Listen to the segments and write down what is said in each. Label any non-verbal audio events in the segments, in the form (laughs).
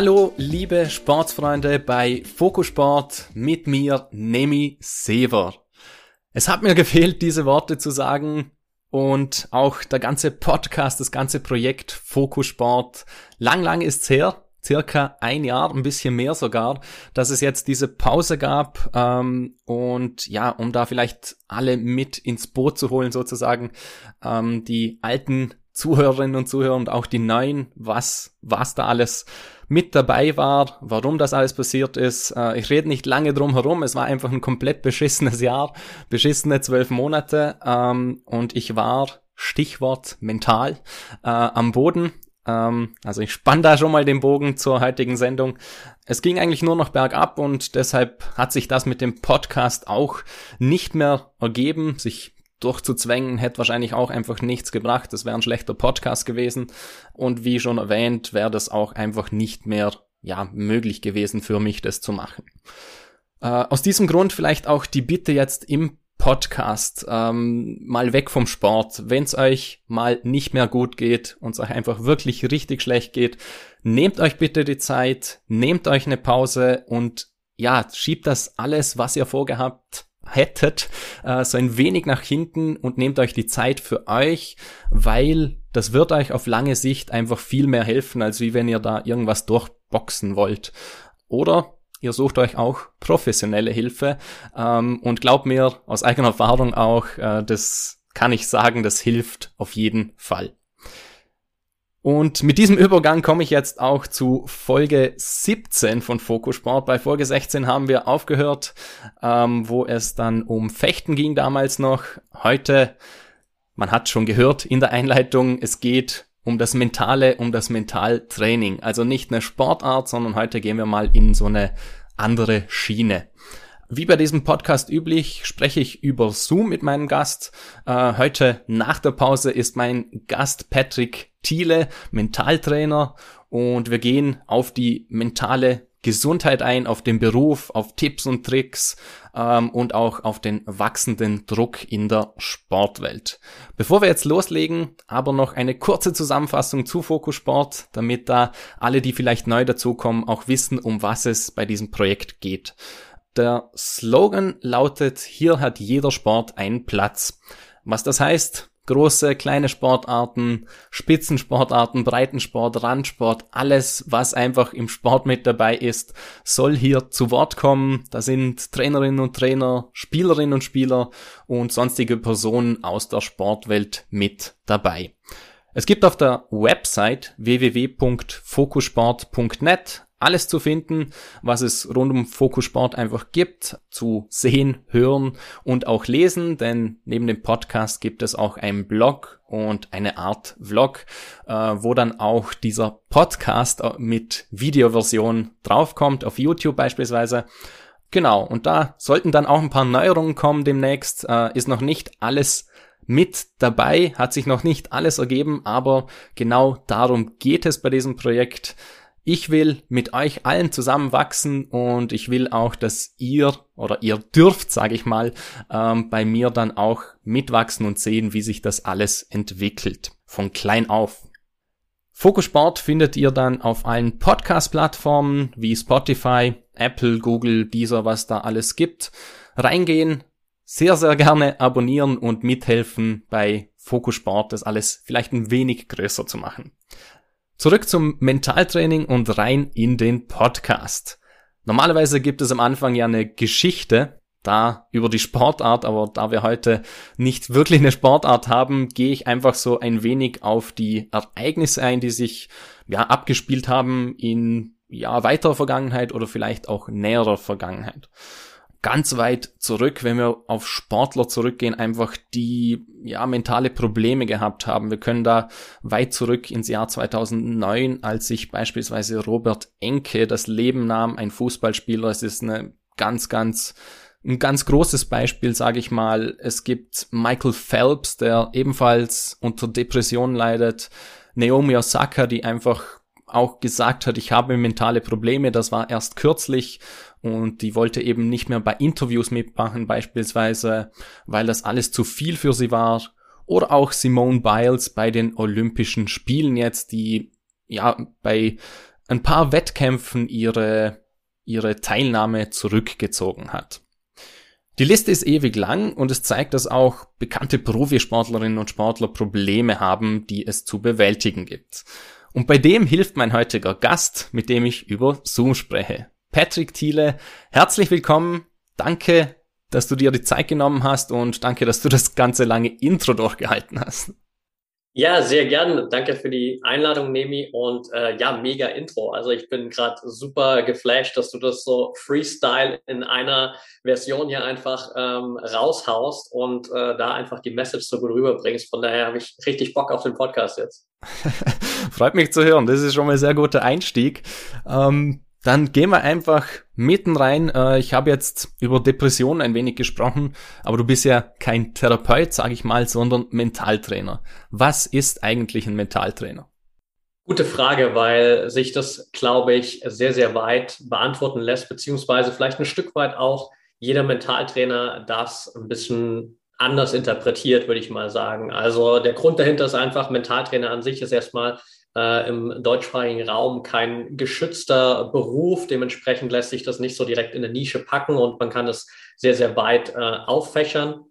Hallo, liebe Sportsfreunde bei Fokusport mit mir, Nemi Sever. Es hat mir gefehlt, diese Worte zu sagen und auch der ganze Podcast, das ganze Projekt Fokusport. Lang, lang ist's her, circa ein Jahr, ein bisschen mehr sogar, dass es jetzt diese Pause gab ähm, und ja, um da vielleicht alle mit ins Boot zu holen sozusagen, ähm, die alten Zuhörerinnen und Zuhörer und auch die neuen, was, was da alles mit dabei war, warum das alles passiert ist. Äh, ich rede nicht lange drum herum, es war einfach ein komplett beschissenes Jahr, beschissene zwölf Monate ähm, und ich war, Stichwort mental, äh, am Boden. Ähm, also ich spann da schon mal den Bogen zur heutigen Sendung. Es ging eigentlich nur noch bergab und deshalb hat sich das mit dem Podcast auch nicht mehr ergeben, sich durchzuzwängen, hätte wahrscheinlich auch einfach nichts gebracht. Das wäre ein schlechter Podcast gewesen. Und wie schon erwähnt, wäre das auch einfach nicht mehr, ja, möglich gewesen für mich, das zu machen. Äh, aus diesem Grund vielleicht auch die Bitte jetzt im Podcast, ähm, mal weg vom Sport. Wenn es euch mal nicht mehr gut geht und es euch einfach wirklich richtig schlecht geht, nehmt euch bitte die Zeit, nehmt euch eine Pause und ja, schiebt das alles, was ihr vorgehabt hättet, äh, so ein wenig nach hinten und nehmt euch die Zeit für euch, weil das wird euch auf lange Sicht einfach viel mehr helfen, als wie wenn ihr da irgendwas durchboxen wollt. Oder ihr sucht euch auch professionelle Hilfe ähm, und glaubt mir aus eigener Erfahrung auch, äh, das kann ich sagen, das hilft auf jeden Fall. Und mit diesem Übergang komme ich jetzt auch zu Folge 17 von Fokusport. Bei Folge 16 haben wir aufgehört, ähm, wo es dann um Fechten ging damals noch. Heute, man hat schon gehört in der Einleitung, es geht um das Mentale, um das Mentaltraining. Also nicht eine Sportart, sondern heute gehen wir mal in so eine andere Schiene. Wie bei diesem Podcast üblich spreche ich über Zoom mit meinem Gast. Äh, heute nach der Pause ist mein Gast Patrick Thiele, Mentaltrainer und wir gehen auf die mentale Gesundheit ein, auf den Beruf, auf Tipps und Tricks ähm, und auch auf den wachsenden Druck in der Sportwelt. Bevor wir jetzt loslegen, aber noch eine kurze Zusammenfassung zu Fokussport, damit da alle, die vielleicht neu dazukommen, auch wissen, um was es bei diesem Projekt geht. Der Slogan lautet, hier hat jeder Sport einen Platz. Was das heißt, große, kleine Sportarten, Spitzensportarten, Breitensport, Randsport, alles, was einfach im Sport mit dabei ist, soll hier zu Wort kommen. Da sind Trainerinnen und Trainer, Spielerinnen und Spieler und sonstige Personen aus der Sportwelt mit dabei. Es gibt auf der Website www.fokusport.net alles zu finden, was es rund um Fokussport einfach gibt, zu sehen, hören und auch lesen, denn neben dem Podcast gibt es auch einen Blog und eine Art Vlog, äh, wo dann auch dieser Podcast äh, mit Videoversion draufkommt, auf YouTube beispielsweise. Genau, und da sollten dann auch ein paar Neuerungen kommen demnächst, äh, ist noch nicht alles mit dabei, hat sich noch nicht alles ergeben, aber genau darum geht es bei diesem Projekt. Ich will mit euch allen zusammen wachsen und ich will auch, dass ihr oder ihr dürft, sage ich mal, ähm, bei mir dann auch mitwachsen und sehen, wie sich das alles entwickelt. Von klein auf. Fokusport findet ihr dann auf allen Podcast-Plattformen wie Spotify, Apple, Google, dieser, was da alles gibt. Reingehen, sehr, sehr gerne abonnieren und mithelfen bei Fokusport, das alles vielleicht ein wenig größer zu machen. Zurück zum Mentaltraining und rein in den Podcast. Normalerweise gibt es am Anfang ja eine Geschichte, da über die Sportart, aber da wir heute nicht wirklich eine Sportart haben, gehe ich einfach so ein wenig auf die Ereignisse ein, die sich ja abgespielt haben in ja weiterer Vergangenheit oder vielleicht auch näherer Vergangenheit ganz weit zurück, wenn wir auf Sportler zurückgehen, einfach die ja mentale Probleme gehabt haben. Wir können da weit zurück ins Jahr 2009, als sich beispielsweise Robert Enke das Leben nahm, ein Fußballspieler. Es ist eine ganz, ganz ein ganz großes Beispiel, sage ich mal. Es gibt Michael Phelps, der ebenfalls unter Depressionen leidet. Naomi Osaka, die einfach auch gesagt hat, ich habe mentale Probleme. Das war erst kürzlich und die wollte eben nicht mehr bei Interviews mitmachen beispielsweise, weil das alles zu viel für sie war. Oder auch Simone Biles bei den Olympischen Spielen jetzt, die ja bei ein paar Wettkämpfen ihre, ihre Teilnahme zurückgezogen hat. Die Liste ist ewig lang und es zeigt, dass auch bekannte Profisportlerinnen und Sportler Probleme haben, die es zu bewältigen gibt. Und bei dem hilft mein heutiger Gast, mit dem ich über Zoom spreche. Patrick Thiele, herzlich willkommen. Danke, dass du dir die Zeit genommen hast und danke, dass du das ganze lange Intro durchgehalten hast. Ja, sehr gern. Danke für die Einladung, Nemi. Und äh, ja, mega Intro. Also ich bin gerade super geflasht, dass du das so Freestyle in einer Version hier einfach ähm, raushaust und äh, da einfach die Message so gut rüberbringst. Von daher habe ich richtig Bock auf den Podcast jetzt. (laughs) Freut mich zu hören. Das ist schon mal ein sehr guter Einstieg. Ähm, dann gehen wir einfach mitten rein. Äh, ich habe jetzt über Depressionen ein wenig gesprochen, aber du bist ja kein Therapeut, sage ich mal, sondern Mentaltrainer. Was ist eigentlich ein Mentaltrainer? Gute Frage, weil sich das, glaube ich, sehr, sehr weit beantworten lässt, beziehungsweise vielleicht ein Stück weit auch jeder Mentaltrainer das ein bisschen anders interpretiert, würde ich mal sagen. Also der Grund dahinter ist einfach, Mentaltrainer an sich ist erstmal äh, im deutschsprachigen Raum kein geschützter Beruf. Dementsprechend lässt sich das nicht so direkt in eine Nische packen und man kann es sehr, sehr weit äh, auffächern.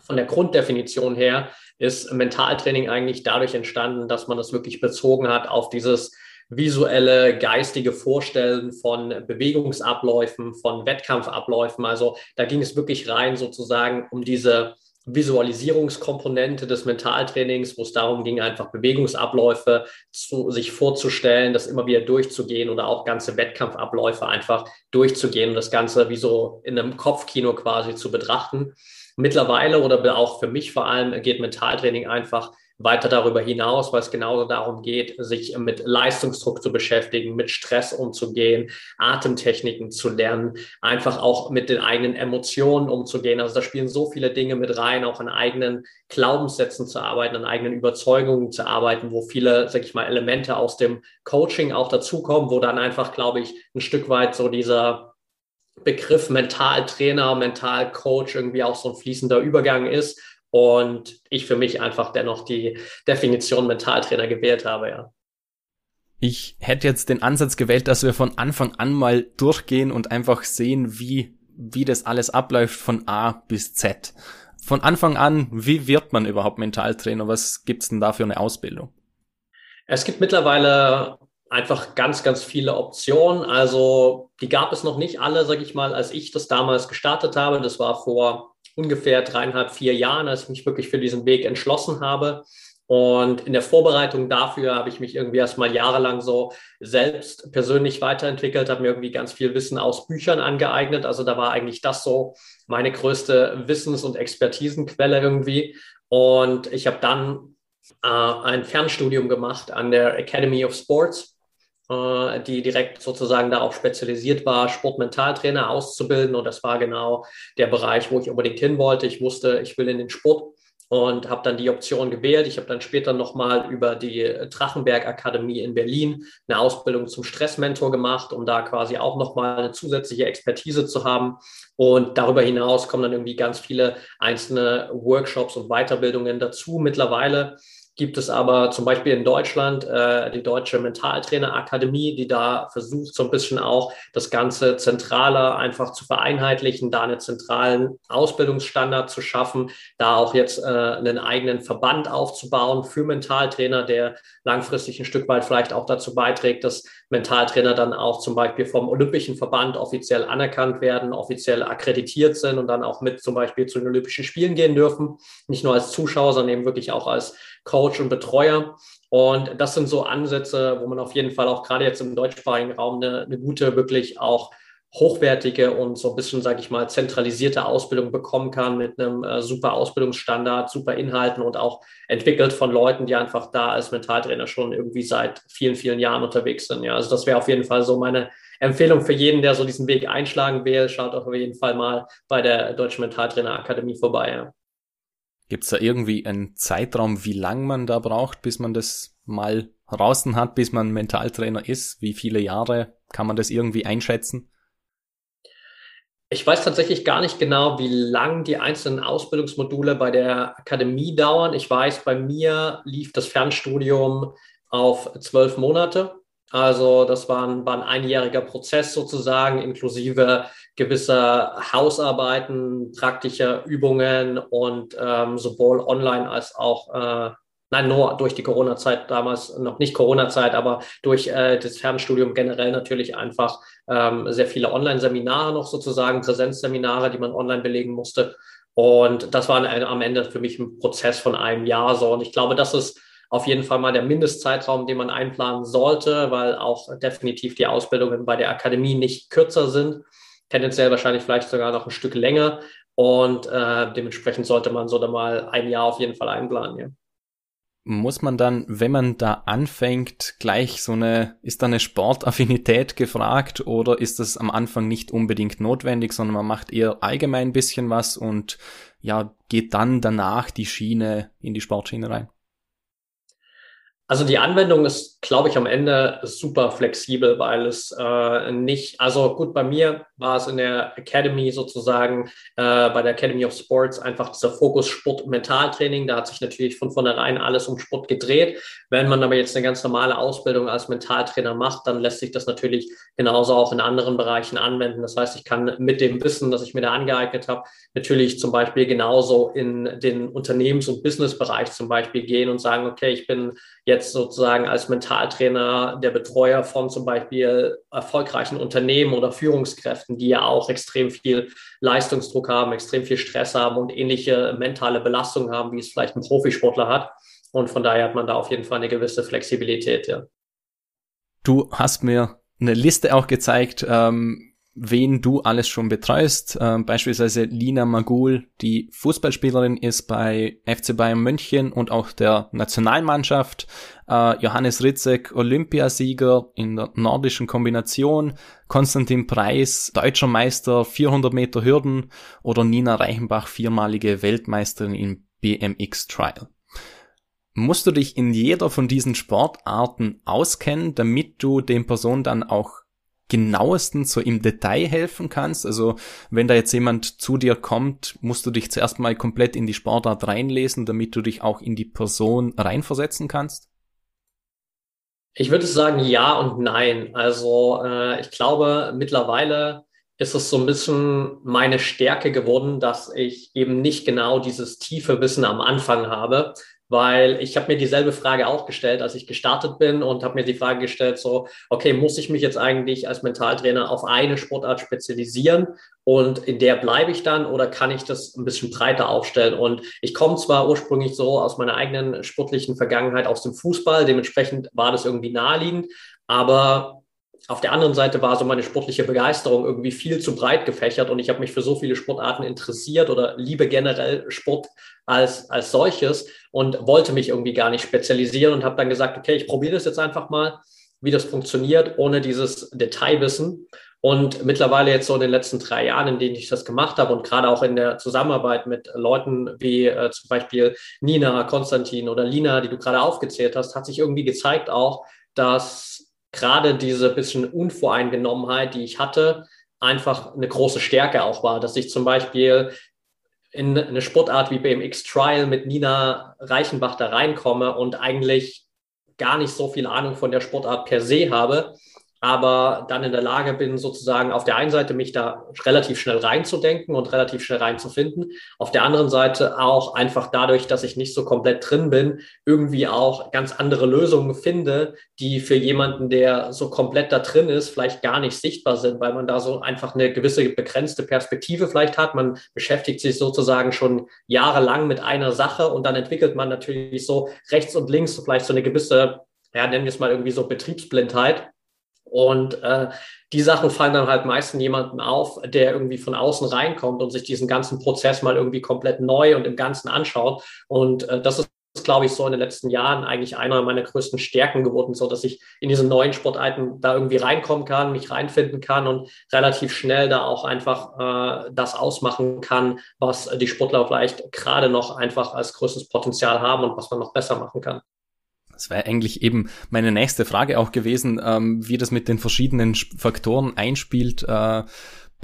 Von der Grunddefinition her ist Mentaltraining eigentlich dadurch entstanden, dass man es wirklich bezogen hat auf dieses visuelle, geistige Vorstellen von Bewegungsabläufen, von Wettkampfabläufen. Also da ging es wirklich rein sozusagen um diese Visualisierungskomponente des Mentaltrainings, wo es darum ging, einfach Bewegungsabläufe zu, sich vorzustellen, das immer wieder durchzugehen oder auch ganze Wettkampfabläufe einfach durchzugehen und das Ganze wie so in einem Kopfkino quasi zu betrachten. Mittlerweile oder auch für mich vor allem geht Mentaltraining einfach weiter darüber hinaus, weil es genauso darum geht, sich mit Leistungsdruck zu beschäftigen, mit Stress umzugehen, Atemtechniken zu lernen, einfach auch mit den eigenen Emotionen umzugehen. Also da spielen so viele Dinge mit rein, auch an eigenen Glaubenssätzen zu arbeiten, an eigenen Überzeugungen zu arbeiten, wo viele, sag ich mal, Elemente aus dem Coaching auch dazukommen, wo dann einfach, glaube ich, ein Stück weit so dieser Begriff Mentaltrainer, Mentalcoach irgendwie auch so ein fließender Übergang ist und ich für mich einfach dennoch die Definition Mentaltrainer gewählt habe, ja. Ich hätte jetzt den Ansatz gewählt, dass wir von Anfang an mal durchgehen und einfach sehen, wie, wie das alles abläuft von A bis Z. Von Anfang an, wie wird man überhaupt Mentaltrainer? Was gibt's denn da für eine Ausbildung? Es gibt mittlerweile einfach ganz, ganz viele Optionen. Also die gab es noch nicht alle, sage ich mal, als ich das damals gestartet habe. Das war vor ungefähr dreieinhalb, vier Jahren, als ich mich wirklich für diesen Weg entschlossen habe. Und in der Vorbereitung dafür habe ich mich irgendwie erstmal jahrelang so selbst persönlich weiterentwickelt, habe mir irgendwie ganz viel Wissen aus Büchern angeeignet. Also da war eigentlich das so meine größte Wissens- und Expertisenquelle irgendwie. Und ich habe dann äh, ein Fernstudium gemacht an der Academy of Sports äh, die direkt sozusagen darauf spezialisiert war, Sportmentaltrainer auszubilden. Und das war genau der Bereich, wo ich unbedingt hin wollte. Ich wusste, ich will in den Sport und habe dann die Option gewählt. Ich habe dann später nochmal über die Drachenberg Akademie in Berlin eine Ausbildung zum Stressmentor gemacht, um da quasi auch nochmal eine zusätzliche Expertise zu haben. Und darüber hinaus kommen dann irgendwie ganz viele einzelne Workshops und Weiterbildungen dazu. Mittlerweile gibt es aber zum Beispiel in Deutschland äh, die Deutsche Mentaltrainerakademie, die da versucht, so ein bisschen auch das Ganze zentraler einfach zu vereinheitlichen, da einen zentralen Ausbildungsstandard zu schaffen, da auch jetzt äh, einen eigenen Verband aufzubauen für Mentaltrainer, der langfristig ein Stück weit vielleicht auch dazu beiträgt, dass Mentaltrainer dann auch zum Beispiel vom Olympischen Verband offiziell anerkannt werden, offiziell akkreditiert sind und dann auch mit zum Beispiel zu den Olympischen Spielen gehen dürfen. Nicht nur als Zuschauer, sondern eben wirklich auch als Coach und Betreuer. Und das sind so Ansätze, wo man auf jeden Fall auch gerade jetzt im deutschsprachigen Raum eine, eine gute, wirklich auch hochwertige und so ein bisschen, sage ich mal, zentralisierte Ausbildung bekommen kann mit einem äh, super Ausbildungsstandard, super Inhalten und auch entwickelt von Leuten, die einfach da als Mentaltrainer schon irgendwie seit vielen, vielen Jahren unterwegs sind. Ja, also das wäre auf jeden Fall so meine Empfehlung für jeden, der so diesen Weg einschlagen will. Schaut auf jeden Fall mal bei der Deutschen Mentaltrainer Akademie vorbei. Ja. Gibt es da irgendwie einen Zeitraum, wie lang man da braucht, bis man das mal draußen hat, bis man Mentaltrainer ist? Wie viele Jahre kann man das irgendwie einschätzen? Ich weiß tatsächlich gar nicht genau, wie lang die einzelnen Ausbildungsmodule bei der Akademie dauern. Ich weiß, bei mir lief das Fernstudium auf zwölf Monate. Also das war ein, war ein einjähriger Prozess sozusagen, inklusive gewisser Hausarbeiten, praktischer Übungen und ähm, sowohl online als auch äh, Nein, nur durch die Corona-Zeit damals, noch nicht Corona-Zeit, aber durch äh, das Fernstudium generell natürlich einfach ähm, sehr viele Online-Seminare noch sozusagen, Präsenzseminare, die man online belegen musste. Und das war ein, am Ende für mich ein Prozess von einem Jahr so. Und ich glaube, das ist auf jeden Fall mal der Mindestzeitraum, den man einplanen sollte, weil auch definitiv die Ausbildungen bei der Akademie nicht kürzer sind. Tendenziell wahrscheinlich vielleicht sogar noch ein Stück länger. Und äh, dementsprechend sollte man so da mal ein Jahr auf jeden Fall einplanen. Ja muss man dann, wenn man da anfängt, gleich so eine, ist da eine Sportaffinität gefragt oder ist das am Anfang nicht unbedingt notwendig, sondern man macht eher allgemein ein bisschen was und ja, geht dann danach die Schiene in die Sportschiene rein? Also die Anwendung ist, glaube ich, am Ende super flexibel, weil es äh, nicht, also gut, bei mir war es in der Academy sozusagen, äh, bei der Academy of Sports einfach dieser Fokus Sport Mentaltraining. Da hat sich natürlich von vornherein alles um Sport gedreht. Wenn man aber jetzt eine ganz normale Ausbildung als Mentaltrainer macht, dann lässt sich das natürlich genauso auch in anderen Bereichen anwenden. Das heißt, ich kann mit dem Wissen, das ich mir da angeeignet habe, natürlich zum Beispiel genauso in den Unternehmens- und Businessbereich zum Beispiel gehen und sagen, okay, ich bin jetzt sozusagen als Mentaltrainer der Betreuer von zum Beispiel erfolgreichen Unternehmen oder Führungskräften, die ja auch extrem viel Leistungsdruck haben, extrem viel Stress haben und ähnliche mentale Belastungen haben, wie es vielleicht ein Profisportler hat. Und von daher hat man da auf jeden Fall eine gewisse Flexibilität, ja. Du hast mir eine Liste auch gezeigt, ähm, wen du alles schon betreust. Ähm, beispielsweise Lina Magul, die Fußballspielerin ist bei FC Bayern München und auch der Nationalmannschaft. Äh, Johannes Ritzek, Olympiasieger in der nordischen Kombination. Konstantin Preis, deutscher Meister 400 Meter Hürden. Oder Nina Reichenbach, viermalige Weltmeisterin im BMX Trial. Musst du dich in jeder von diesen Sportarten auskennen, damit du den Personen dann auch genauesten so im Detail helfen kannst? Also wenn da jetzt jemand zu dir kommt, musst du dich zuerst mal komplett in die Sportart reinlesen, damit du dich auch in die Person reinversetzen kannst? Ich würde sagen ja und nein. Also äh, ich glaube mittlerweile ist es so ein bisschen meine Stärke geworden, dass ich eben nicht genau dieses tiefe Wissen am Anfang habe, weil ich habe mir dieselbe Frage auch gestellt, als ich gestartet bin und habe mir die Frage gestellt, so, okay, muss ich mich jetzt eigentlich als Mentaltrainer auf eine Sportart spezialisieren und in der bleibe ich dann oder kann ich das ein bisschen breiter aufstellen? Und ich komme zwar ursprünglich so aus meiner eigenen sportlichen Vergangenheit aus dem Fußball, dementsprechend war das irgendwie naheliegend, aber auf der anderen Seite war so meine sportliche Begeisterung irgendwie viel zu breit gefächert und ich habe mich für so viele Sportarten interessiert oder liebe generell Sport als, als solches und wollte mich irgendwie gar nicht spezialisieren und habe dann gesagt, okay, ich probiere das jetzt einfach mal, wie das funktioniert, ohne dieses Detailwissen. Und mittlerweile jetzt so in den letzten drei Jahren, in denen ich das gemacht habe und gerade auch in der Zusammenarbeit mit Leuten wie äh, zum Beispiel Nina, Konstantin oder Lina, die du gerade aufgezählt hast, hat sich irgendwie gezeigt auch, dass gerade diese bisschen Unvoreingenommenheit, die ich hatte, einfach eine große Stärke auch war, dass ich zum Beispiel in eine Sportart wie BMX Trial mit Nina Reichenbach da reinkomme und eigentlich gar nicht so viel Ahnung von der Sportart per se habe, aber dann in der Lage bin, sozusagen auf der einen Seite mich da relativ schnell reinzudenken und relativ schnell reinzufinden. Auf der anderen Seite auch einfach dadurch, dass ich nicht so komplett drin bin, irgendwie auch ganz andere Lösungen finde, die für jemanden, der so komplett da drin ist, vielleicht gar nicht sichtbar sind, weil man da so einfach eine gewisse begrenzte Perspektive vielleicht hat. Man beschäftigt sich sozusagen schon jahrelang mit einer Sache und dann entwickelt man natürlich so rechts und links vielleicht so eine gewisse ja, nennen wir es mal irgendwie so Betriebsblindheit, und äh, die Sachen fallen dann halt meistens jemandem auf, der irgendwie von außen reinkommt und sich diesen ganzen Prozess mal irgendwie komplett neu und im Ganzen anschaut. Und äh, das ist glaube ich, so in den letzten Jahren eigentlich einer meiner größten Stärken geworden, so dass ich in diese neuen Sportarten da irgendwie reinkommen kann, mich reinfinden kann und relativ schnell da auch einfach äh, das ausmachen kann, was die Sportler vielleicht gerade noch einfach als größtes Potenzial haben und was man noch besser machen kann. Das wäre eigentlich eben meine nächste Frage auch gewesen, ähm, wie das mit den verschiedenen Faktoren einspielt. Äh,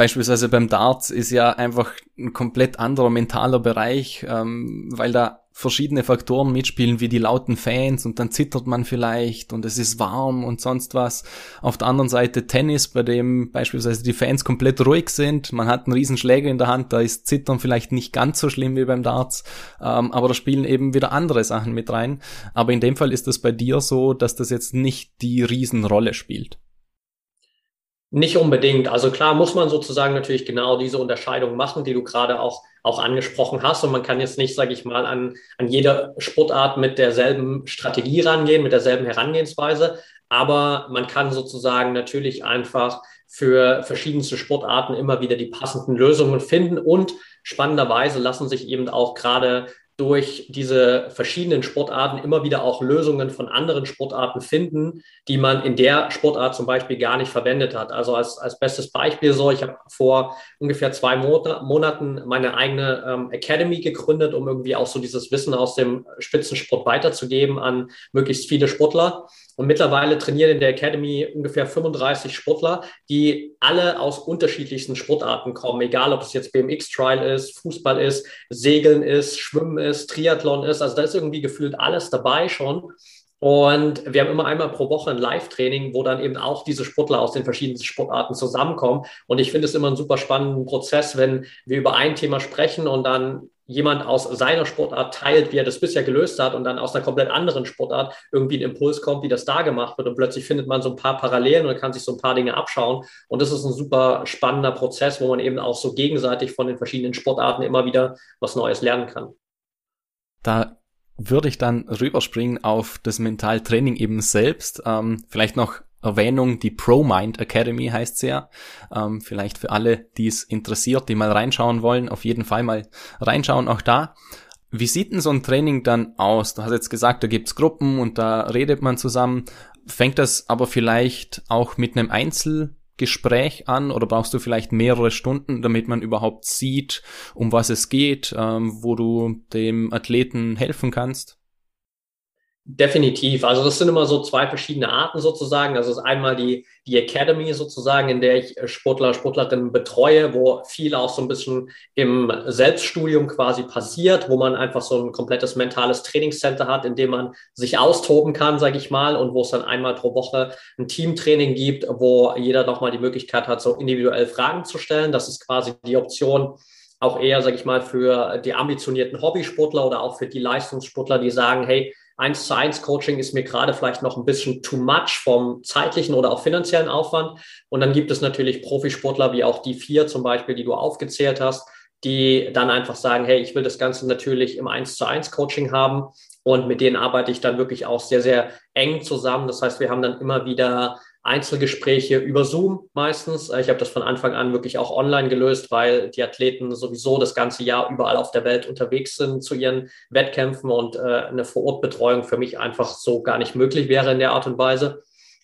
Beispielsweise beim Darts ist ja einfach ein komplett anderer mentaler Bereich, ähm, weil da verschiedene Faktoren mitspielen, wie die lauten Fans und dann zittert man vielleicht und es ist warm und sonst was. Auf der anderen Seite Tennis, bei dem beispielsweise die Fans komplett ruhig sind, man hat einen riesen Schläger in der Hand, da ist Zittern vielleicht nicht ganz so schlimm wie beim Darts, ähm, aber da spielen eben wieder andere Sachen mit rein. Aber in dem Fall ist es bei dir so, dass das jetzt nicht die Riesenrolle spielt. Nicht unbedingt. Also klar muss man sozusagen natürlich genau diese Unterscheidung machen, die du gerade auch, auch angesprochen hast. Und man kann jetzt nicht, sage ich mal, an, an jede Sportart mit derselben Strategie rangehen, mit derselben Herangehensweise. Aber man kann sozusagen natürlich einfach für verschiedenste Sportarten immer wieder die passenden Lösungen finden. Und spannenderweise lassen sich eben auch gerade durch diese verschiedenen Sportarten immer wieder auch Lösungen von anderen Sportarten finden, die man in der Sportart zum Beispiel gar nicht verwendet hat. Also als, als bestes Beispiel so, ich habe vor ungefähr zwei Monaten meine eigene ähm, Academy gegründet, um irgendwie auch so dieses Wissen aus dem Spitzensport weiterzugeben an möglichst viele Sportler. Und mittlerweile trainieren in der Academy ungefähr 35 Sportler, die alle aus unterschiedlichsten Sportarten kommen, egal ob es jetzt BMX-Trial ist, Fußball ist, Segeln ist, Schwimmen ist, Triathlon ist. Also da ist irgendwie gefühlt alles dabei schon. Und wir haben immer einmal pro Woche ein Live-Training, wo dann eben auch diese Sportler aus den verschiedenen Sportarten zusammenkommen. Und ich finde es immer einen super spannenden Prozess, wenn wir über ein Thema sprechen und dann jemand aus seiner Sportart teilt, wie er das bisher gelöst hat und dann aus einer komplett anderen Sportart irgendwie ein Impuls kommt, wie das da gemacht wird und plötzlich findet man so ein paar Parallelen und kann sich so ein paar Dinge abschauen und das ist ein super spannender Prozess, wo man eben auch so gegenseitig von den verschiedenen Sportarten immer wieder was Neues lernen kann. Da würde ich dann rüberspringen auf das Mentaltraining eben selbst. Ähm, vielleicht noch Erwähnung, die ProMind Academy heißt sie ja. Ähm, vielleicht für alle, die es interessiert, die mal reinschauen wollen, auf jeden Fall mal reinschauen, auch da. Wie sieht denn so ein Training dann aus? Du hast jetzt gesagt, da gibt's Gruppen und da redet man zusammen. Fängt das aber vielleicht auch mit einem Einzelgespräch an oder brauchst du vielleicht mehrere Stunden, damit man überhaupt sieht, um was es geht, ähm, wo du dem Athleten helfen kannst? Definitiv. Also das sind immer so zwei verschiedene Arten sozusagen. Das ist einmal die, die Academy sozusagen, in der ich äh, Sportler, Sportlerinnen betreue, wo viel auch so ein bisschen im Selbststudium quasi passiert, wo man einfach so ein komplettes mentales Trainingscenter hat, in dem man sich austoben kann, sage ich mal, und wo es dann einmal pro Woche ein Teamtraining gibt, wo jeder nochmal die Möglichkeit hat, so individuell Fragen zu stellen. Das ist quasi die Option, auch eher, sage ich mal, für die ambitionierten Hobbysportler oder auch für die Leistungssportler, die sagen, hey, eins zu eins Coaching ist mir gerade vielleicht noch ein bisschen too much vom zeitlichen oder auch finanziellen Aufwand. Und dann gibt es natürlich Profisportler wie auch die vier zum Beispiel, die du aufgezählt hast, die dann einfach sagen, hey, ich will das Ganze natürlich im eins zu eins Coaching haben. Und mit denen arbeite ich dann wirklich auch sehr, sehr eng zusammen. Das heißt, wir haben dann immer wieder Einzelgespräche über Zoom meistens. Ich habe das von Anfang an wirklich auch online gelöst, weil die Athleten sowieso das ganze Jahr überall auf der Welt unterwegs sind zu ihren Wettkämpfen und äh, eine Vorortbetreuung für mich einfach so gar nicht möglich wäre in der Art und Weise.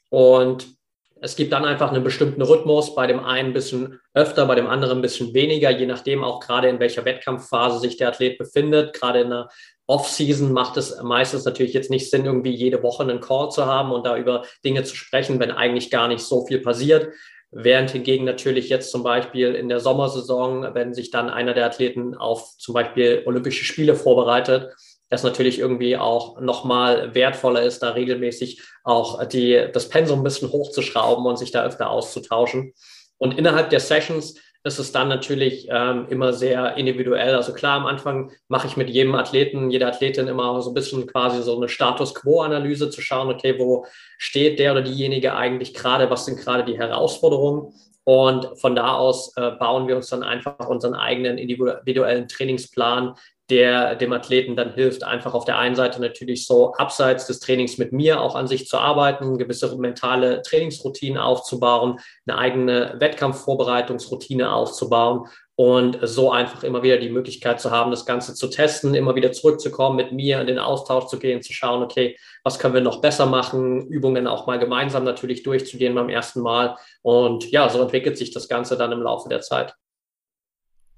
Und es gibt dann einfach einen bestimmten Rhythmus, bei dem einen ein bisschen öfter, bei dem anderen ein bisschen weniger, je nachdem auch gerade in welcher Wettkampfphase sich der Athlet befindet. Gerade in einer Off-Season macht es meistens natürlich jetzt nicht Sinn, irgendwie jede Woche einen Call zu haben und da über Dinge zu sprechen, wenn eigentlich gar nicht so viel passiert. Während hingegen natürlich jetzt zum Beispiel in der Sommersaison, wenn sich dann einer der Athleten auf zum Beispiel Olympische Spiele vorbereitet, es natürlich irgendwie auch nochmal wertvoller ist, da regelmäßig auch die, das Pensum ein bisschen hochzuschrauben und sich da öfter auszutauschen. Und innerhalb der Sessions ist es dann natürlich ähm, immer sehr individuell. Also klar, am Anfang mache ich mit jedem Athleten, jeder Athletin immer so ein bisschen quasi so eine Status Quo-Analyse zu schauen, okay, wo steht der oder diejenige eigentlich gerade, was sind gerade die Herausforderungen? Und von da aus äh, bauen wir uns dann einfach unseren eigenen individuellen Trainingsplan der dem Athleten dann hilft, einfach auf der einen Seite natürlich so abseits des Trainings mit mir auch an sich zu arbeiten, gewisse mentale Trainingsroutinen aufzubauen, eine eigene Wettkampfvorbereitungsroutine aufzubauen und so einfach immer wieder die Möglichkeit zu haben, das Ganze zu testen, immer wieder zurückzukommen, mit mir in den Austausch zu gehen, zu schauen, okay, was können wir noch besser machen, Übungen auch mal gemeinsam natürlich durchzugehen beim ersten Mal. Und ja, so entwickelt sich das Ganze dann im Laufe der Zeit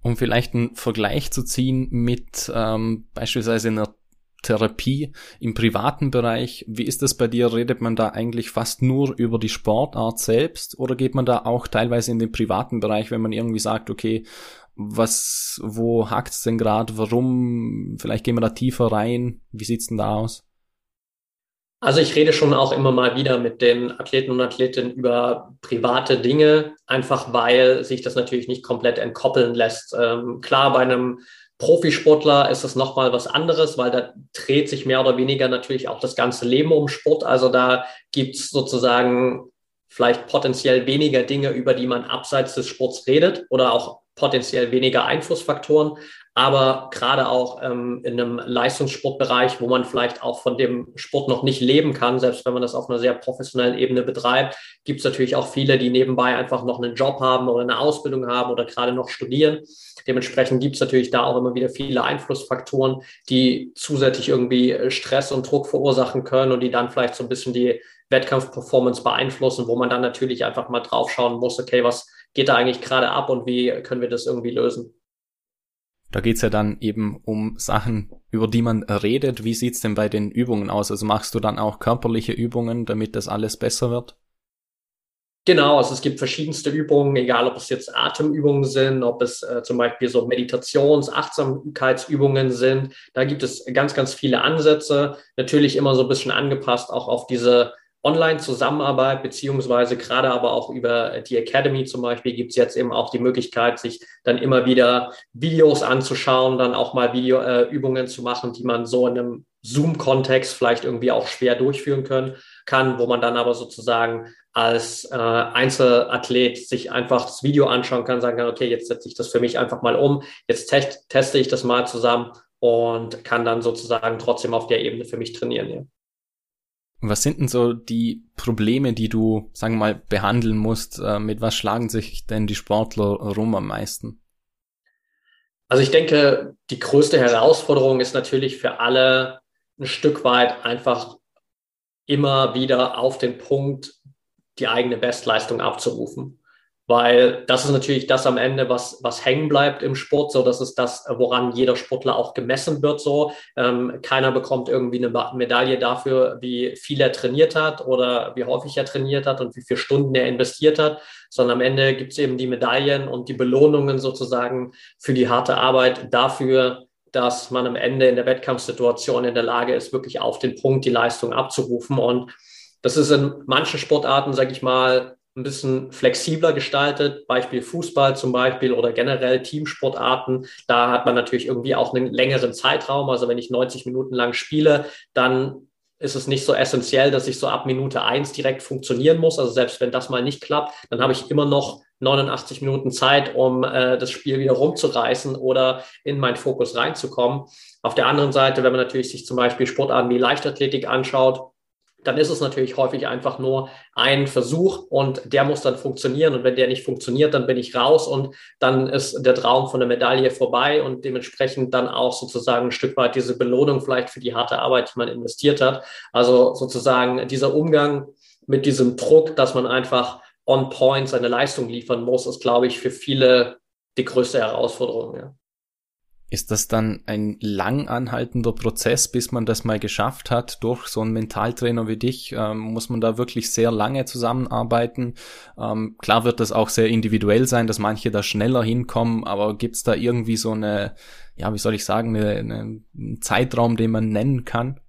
um vielleicht einen Vergleich zu ziehen mit ähm, beispielsweise einer Therapie im privaten Bereich. Wie ist das bei dir? Redet man da eigentlich fast nur über die Sportart selbst oder geht man da auch teilweise in den privaten Bereich, wenn man irgendwie sagt, okay, was, wo hakt's denn gerade, warum? Vielleicht gehen wir da tiefer rein. Wie sieht's denn da aus? Also ich rede schon auch immer mal wieder mit den Athleten und Athletinnen über private Dinge, einfach weil sich das natürlich nicht komplett entkoppeln lässt. Ähm, klar, bei einem Profisportler ist es nochmal was anderes, weil da dreht sich mehr oder weniger natürlich auch das ganze Leben um Sport. Also da gibt's sozusagen vielleicht potenziell weniger Dinge, über die man abseits des Sports redet oder auch potenziell weniger Einflussfaktoren aber gerade auch ähm, in einem Leistungssportbereich, wo man vielleicht auch von dem Sport noch nicht leben kann, selbst wenn man das auf einer sehr professionellen Ebene betreibt, gibt es natürlich auch viele, die nebenbei einfach noch einen Job haben oder eine Ausbildung haben oder gerade noch studieren. Dementsprechend gibt es natürlich da auch immer wieder viele Einflussfaktoren, die zusätzlich irgendwie Stress und Druck verursachen können und die dann vielleicht so ein bisschen die Wettkampfperformance beeinflussen, wo man dann natürlich einfach mal draufschauen muss, okay, was geht da eigentlich gerade ab und wie können wir das irgendwie lösen? Da geht's ja dann eben um Sachen, über die man redet. Wie sieht's denn bei den Übungen aus? Also machst du dann auch körperliche Übungen, damit das alles besser wird? Genau, also es gibt verschiedenste Übungen, egal ob es jetzt Atemübungen sind, ob es äh, zum Beispiel so Meditations-, Achtsamkeitsübungen sind. Da gibt es ganz, ganz viele Ansätze. Natürlich immer so ein bisschen angepasst auch auf diese Online-Zusammenarbeit, beziehungsweise gerade aber auch über die Academy zum Beispiel gibt es jetzt eben auch die Möglichkeit, sich dann immer wieder Videos anzuschauen, dann auch mal Videoübungen äh, zu machen, die man so in einem Zoom-Kontext vielleicht irgendwie auch schwer durchführen können, kann, wo man dann aber sozusagen als äh, Einzelathlet sich einfach das Video anschauen kann, sagen kann, okay, jetzt setze ich das für mich einfach mal um, jetzt te teste ich das mal zusammen und kann dann sozusagen trotzdem auf der Ebene für mich trainieren. Ja. Was sind denn so die Probleme, die du, sagen wir mal, behandeln musst? Äh, mit was schlagen sich denn die Sportler rum am meisten? Also ich denke, die größte Herausforderung ist natürlich für alle ein Stück weit einfach immer wieder auf den Punkt die eigene Bestleistung abzurufen weil das ist natürlich das am Ende, was, was hängen bleibt im Sport. So, das ist das, woran jeder Sportler auch gemessen wird. So, ähm, keiner bekommt irgendwie eine Medaille dafür, wie viel er trainiert hat oder wie häufig er trainiert hat und wie viele Stunden er investiert hat, sondern am Ende gibt es eben die Medaillen und die Belohnungen sozusagen für die harte Arbeit dafür, dass man am Ende in der Wettkampfsituation in der Lage ist, wirklich auf den Punkt die Leistung abzurufen. Und das ist in manchen Sportarten, sage ich mal, ein bisschen flexibler gestaltet, Beispiel Fußball zum Beispiel oder generell Teamsportarten. Da hat man natürlich irgendwie auch einen längeren Zeitraum. Also wenn ich 90 Minuten lang spiele, dann ist es nicht so essentiell, dass ich so ab Minute eins direkt funktionieren muss. Also selbst wenn das mal nicht klappt, dann habe ich immer noch 89 Minuten Zeit, um äh, das Spiel wieder rumzureißen oder in meinen Fokus reinzukommen. Auf der anderen Seite, wenn man natürlich sich zum Beispiel Sportarten wie Leichtathletik anschaut, dann ist es natürlich häufig einfach nur ein Versuch und der muss dann funktionieren. Und wenn der nicht funktioniert, dann bin ich raus und dann ist der Traum von der Medaille vorbei und dementsprechend dann auch sozusagen ein Stück weit diese Belohnung vielleicht für die harte Arbeit, die man investiert hat. Also sozusagen dieser Umgang mit diesem Druck, dass man einfach on point seine Leistung liefern muss, ist, glaube ich, für viele die größte Herausforderung. Ja. Ist das dann ein lang anhaltender Prozess, bis man das mal geschafft hat durch so einen Mentaltrainer wie dich? Ähm, muss man da wirklich sehr lange zusammenarbeiten? Ähm, klar wird das auch sehr individuell sein, dass manche da schneller hinkommen, aber gibt's da irgendwie so eine, ja, wie soll ich sagen, eine, eine, einen Zeitraum, den man nennen kann?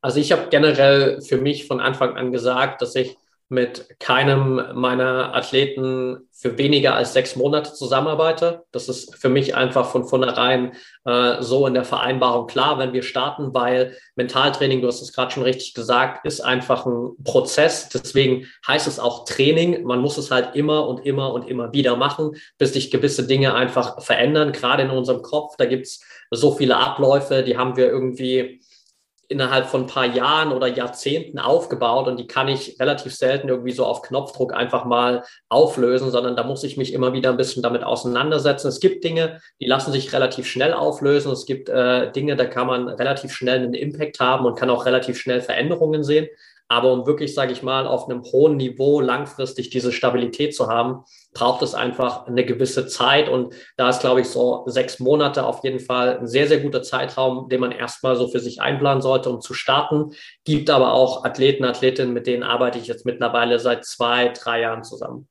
Also ich habe generell für mich von Anfang an gesagt, dass ich mit keinem meiner Athleten für weniger als sechs Monate zusammenarbeite. Das ist für mich einfach von vornherein äh, so in der Vereinbarung klar, wenn wir starten, weil Mentaltraining, du hast es gerade schon richtig gesagt, ist einfach ein Prozess. Deswegen heißt es auch Training. Man muss es halt immer und immer und immer wieder machen, bis sich gewisse Dinge einfach verändern. Gerade in unserem Kopf, da gibt's so viele Abläufe, die haben wir irgendwie innerhalb von ein paar Jahren oder Jahrzehnten aufgebaut und die kann ich relativ selten irgendwie so auf Knopfdruck einfach mal auflösen, sondern da muss ich mich immer wieder ein bisschen damit auseinandersetzen. Es gibt Dinge, die lassen sich relativ schnell auflösen. Es gibt äh, Dinge, da kann man relativ schnell einen Impact haben und kann auch relativ schnell Veränderungen sehen. Aber um wirklich, sage ich mal, auf einem hohen Niveau langfristig diese Stabilität zu haben, braucht es einfach eine gewisse Zeit. Und da ist, glaube ich, so sechs Monate auf jeden Fall ein sehr, sehr guter Zeitraum, den man erstmal so für sich einplanen sollte, um zu starten. Gibt aber auch Athleten, Athletinnen, mit denen arbeite ich jetzt mittlerweile seit zwei, drei Jahren zusammen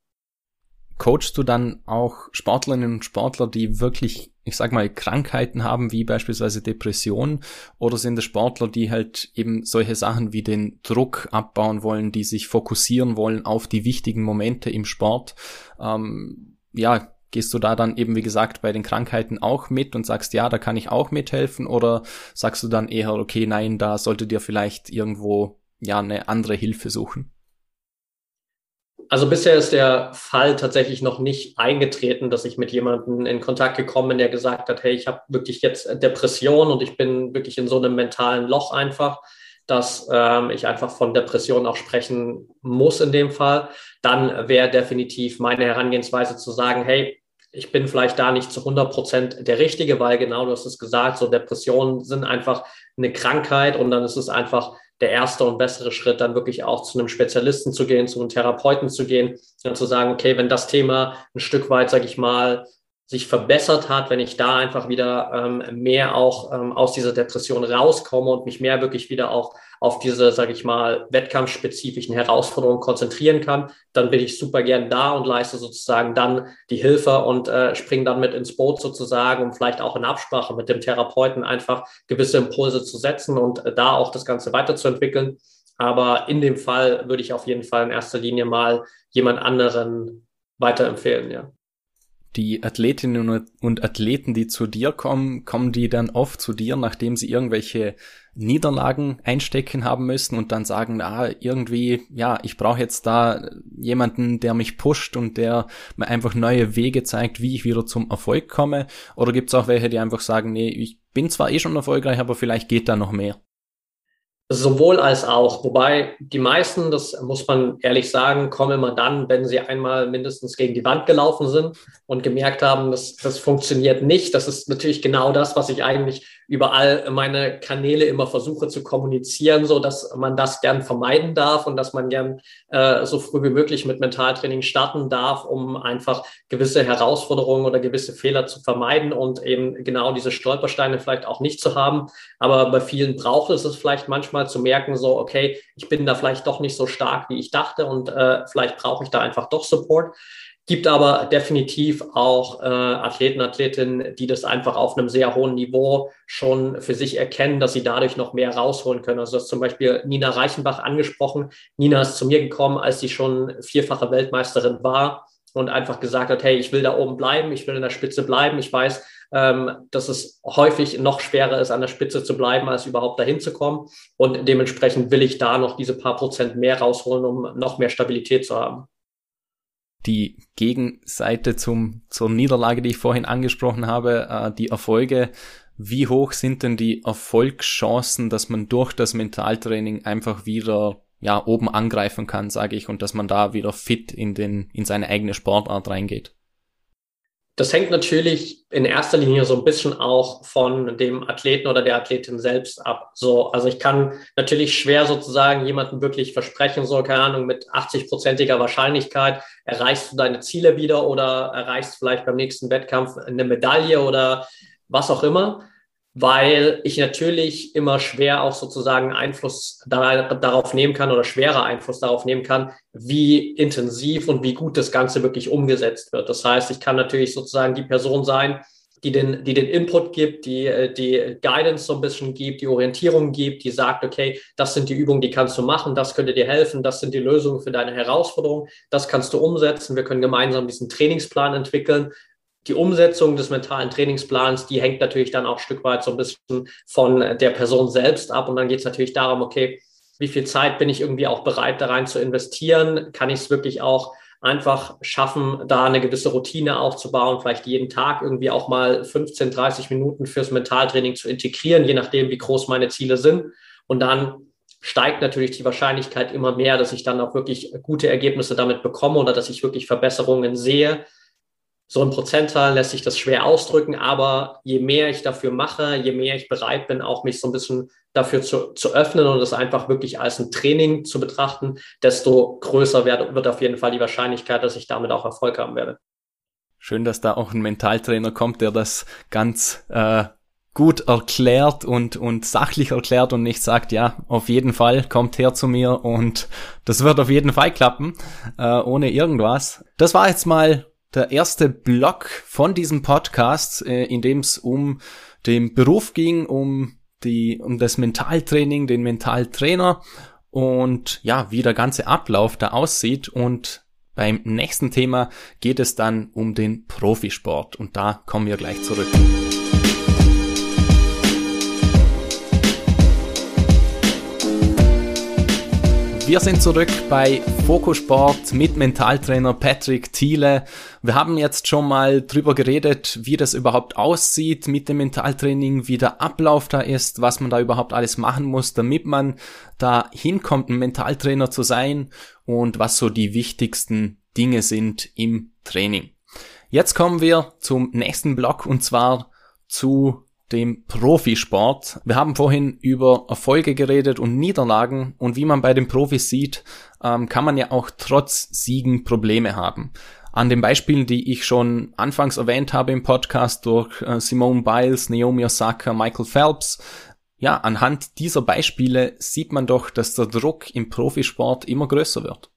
coachst du dann auch Sportlerinnen und Sportler, die wirklich, ich sag mal, Krankheiten haben, wie beispielsweise Depressionen, oder sind es Sportler, die halt eben solche Sachen wie den Druck abbauen wollen, die sich fokussieren wollen auf die wichtigen Momente im Sport? Ähm, ja, gehst du da dann eben, wie gesagt, bei den Krankheiten auch mit und sagst, ja, da kann ich auch mithelfen, oder sagst du dann eher, okay, nein, da solltet ihr vielleicht irgendwo ja eine andere Hilfe suchen? Also bisher ist der Fall tatsächlich noch nicht eingetreten, dass ich mit jemandem in Kontakt gekommen bin, der gesagt hat, hey, ich habe wirklich jetzt Depression und ich bin wirklich in so einem mentalen Loch einfach, dass ähm, ich einfach von Depression auch sprechen muss in dem Fall. Dann wäre definitiv meine Herangehensweise zu sagen, hey, ich bin vielleicht da nicht zu 100 Prozent der Richtige, weil genau du hast es gesagt, so Depressionen sind einfach eine Krankheit und dann ist es einfach der erste und bessere Schritt, dann wirklich auch zu einem Spezialisten zu gehen, zu einem Therapeuten zu gehen und zu sagen, okay, wenn das Thema ein Stück weit, sage ich mal, sich verbessert hat, wenn ich da einfach wieder ähm, mehr auch ähm, aus dieser Depression rauskomme und mich mehr wirklich wieder auch auf diese, sage ich mal, wettkampfspezifischen Herausforderungen konzentrieren kann, dann bin ich super gern da und leiste sozusagen dann die Hilfe und äh, springe dann mit ins Boot sozusagen, um vielleicht auch in Absprache mit dem Therapeuten einfach gewisse Impulse zu setzen und äh, da auch das Ganze weiterzuentwickeln. Aber in dem Fall würde ich auf jeden Fall in erster Linie mal jemand anderen weiterempfehlen, ja die Athletinnen und Athleten, die zu dir kommen, kommen die dann oft zu dir, nachdem sie irgendwelche Niederlagen einstecken haben müssen und dann sagen, ah, irgendwie, ja, ich brauche jetzt da jemanden, der mich pusht und der mir einfach neue Wege zeigt, wie ich wieder zum Erfolg komme? Oder gibt es auch welche, die einfach sagen, nee, ich bin zwar eh schon erfolgreich, aber vielleicht geht da noch mehr? Sowohl als auch. Wobei die meisten, das muss man ehrlich sagen, kommen immer dann, wenn sie einmal mindestens gegen die Wand gelaufen sind und gemerkt haben, dass das funktioniert nicht. Das ist natürlich genau das, was ich eigentlich überall meine Kanäle immer versuche zu kommunizieren, so dass man das gern vermeiden darf und dass man gern äh, so früh wie möglich mit Mentaltraining starten darf, um einfach gewisse Herausforderungen oder gewisse Fehler zu vermeiden und eben genau diese Stolpersteine vielleicht auch nicht zu haben. Aber bei vielen braucht es es vielleicht manchmal zu merken, so, okay, ich bin da vielleicht doch nicht so stark, wie ich dachte und äh, vielleicht brauche ich da einfach doch Support. Gibt aber definitiv auch äh, Athleten, Athletinnen, die das einfach auf einem sehr hohen Niveau schon für sich erkennen, dass sie dadurch noch mehr rausholen können. Also das zum Beispiel Nina Reichenbach angesprochen. Nina ist zu mir gekommen, als sie schon vierfache Weltmeisterin war und einfach gesagt hat, hey, ich will da oben bleiben, ich will in der Spitze bleiben. Ich weiß, ähm, dass es häufig noch schwerer ist, an der Spitze zu bleiben, als überhaupt dahin zu kommen. Und dementsprechend will ich da noch diese paar Prozent mehr rausholen, um noch mehr Stabilität zu haben die Gegenseite zum, zur Niederlage, die ich vorhin angesprochen habe, äh, die Erfolge. Wie hoch sind denn die Erfolgschancen, dass man durch das Mentaltraining einfach wieder ja oben angreifen kann, sage ich, und dass man da wieder fit in den in seine eigene Sportart reingeht? Das hängt natürlich in erster Linie so ein bisschen auch von dem Athleten oder der Athletin selbst ab. So, also ich kann natürlich schwer sozusagen jemandem wirklich versprechen, so, keine Ahnung, mit 80-prozentiger Wahrscheinlichkeit erreichst du deine Ziele wieder oder erreichst vielleicht beim nächsten Wettkampf eine Medaille oder was auch immer weil ich natürlich immer schwer auch sozusagen Einfluss da, darauf nehmen kann oder schwerer Einfluss darauf nehmen kann, wie intensiv und wie gut das Ganze wirklich umgesetzt wird. Das heißt, ich kann natürlich sozusagen die Person sein, die den, die den Input gibt, die die Guidance so ein bisschen gibt, die Orientierung gibt, die sagt, okay, das sind die Übungen, die kannst du machen, das könnte dir helfen, das sind die Lösungen für deine Herausforderung, das kannst du umsetzen. Wir können gemeinsam diesen Trainingsplan entwickeln die Umsetzung des mentalen Trainingsplans, die hängt natürlich dann auch ein Stück weit so ein bisschen von der Person selbst ab. Und dann geht es natürlich darum, okay, wie viel Zeit bin ich irgendwie auch bereit, da rein zu investieren? Kann ich es wirklich auch einfach schaffen, da eine gewisse Routine aufzubauen, vielleicht jeden Tag irgendwie auch mal 15, 30 Minuten fürs Mentaltraining zu integrieren, je nachdem, wie groß meine Ziele sind. Und dann steigt natürlich die Wahrscheinlichkeit immer mehr, dass ich dann auch wirklich gute Ergebnisse damit bekomme oder dass ich wirklich Verbesserungen sehe so ein Prozentzahl lässt sich das schwer ausdrücken, aber je mehr ich dafür mache, je mehr ich bereit bin, auch mich so ein bisschen dafür zu, zu öffnen und es einfach wirklich als ein Training zu betrachten, desto größer wird, wird auf jeden Fall die Wahrscheinlichkeit, dass ich damit auch Erfolg haben werde. Schön, dass da auch ein Mentaltrainer kommt, der das ganz äh, gut erklärt und, und sachlich erklärt und nicht sagt, ja, auf jeden Fall, kommt her zu mir und das wird auf jeden Fall klappen, äh, ohne irgendwas. Das war jetzt mal der erste Block von diesem Podcast, äh, in dem es um den Beruf ging, um die, um das Mentaltraining, den Mentaltrainer und ja, wie der ganze Ablauf da aussieht und beim nächsten Thema geht es dann um den Profisport und da kommen wir gleich zurück. Wir sind zurück bei Fokusport mit Mentaltrainer Patrick Thiele. Wir haben jetzt schon mal drüber geredet, wie das überhaupt aussieht mit dem Mentaltraining, wie der Ablauf da ist, was man da überhaupt alles machen muss, damit man da hinkommt, ein Mentaltrainer zu sein und was so die wichtigsten Dinge sind im Training. Jetzt kommen wir zum nächsten Block und zwar zu dem Profisport. Wir haben vorhin über Erfolge geredet und Niederlagen und wie man bei den Profis sieht, ähm, kann man ja auch trotz Siegen Probleme haben. An den Beispielen, die ich schon anfangs erwähnt habe im Podcast durch äh, Simone Biles, Naomi Osaka, Michael Phelps, ja, anhand dieser Beispiele sieht man doch, dass der Druck im Profisport immer größer wird.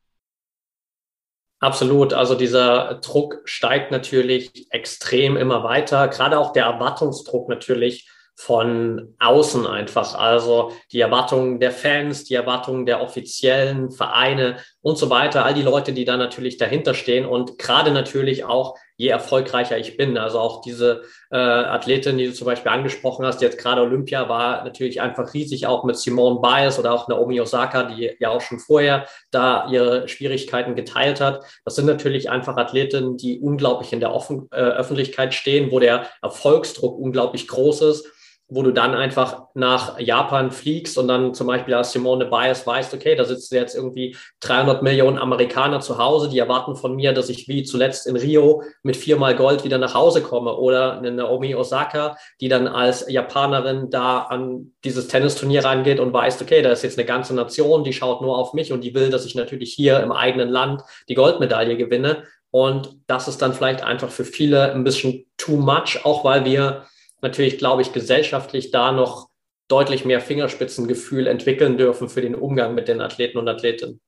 Absolut. Also dieser Druck steigt natürlich extrem immer weiter. Gerade auch der Erwartungsdruck natürlich von außen einfach. Also die Erwartungen der Fans, die Erwartungen der offiziellen Vereine und so weiter. All die Leute, die da natürlich dahinter stehen und gerade natürlich auch je erfolgreicher ich bin. Also auch diese äh, Athletin, die du zum Beispiel angesprochen hast, jetzt gerade Olympia, war natürlich einfach riesig, auch mit Simone Biles oder auch Naomi Osaka, die ja auch schon vorher da ihre Schwierigkeiten geteilt hat. Das sind natürlich einfach Athletinnen, die unglaublich in der Offen äh, Öffentlichkeit stehen, wo der Erfolgsdruck unglaublich groß ist wo du dann einfach nach Japan fliegst und dann zum Beispiel als Simone Bias weißt, okay, da sitzen jetzt irgendwie 300 Millionen Amerikaner zu Hause, die erwarten von mir, dass ich wie zuletzt in Rio mit viermal Gold wieder nach Hause komme oder eine Naomi Osaka, die dann als Japanerin da an dieses Tennisturnier rangeht und weißt, okay, da ist jetzt eine ganze Nation, die schaut nur auf mich und die will, dass ich natürlich hier im eigenen Land die Goldmedaille gewinne. Und das ist dann vielleicht einfach für viele ein bisschen too much, auch weil wir natürlich, glaube ich, gesellschaftlich da noch deutlich mehr Fingerspitzengefühl entwickeln dürfen für den Umgang mit den Athleten und Athletinnen.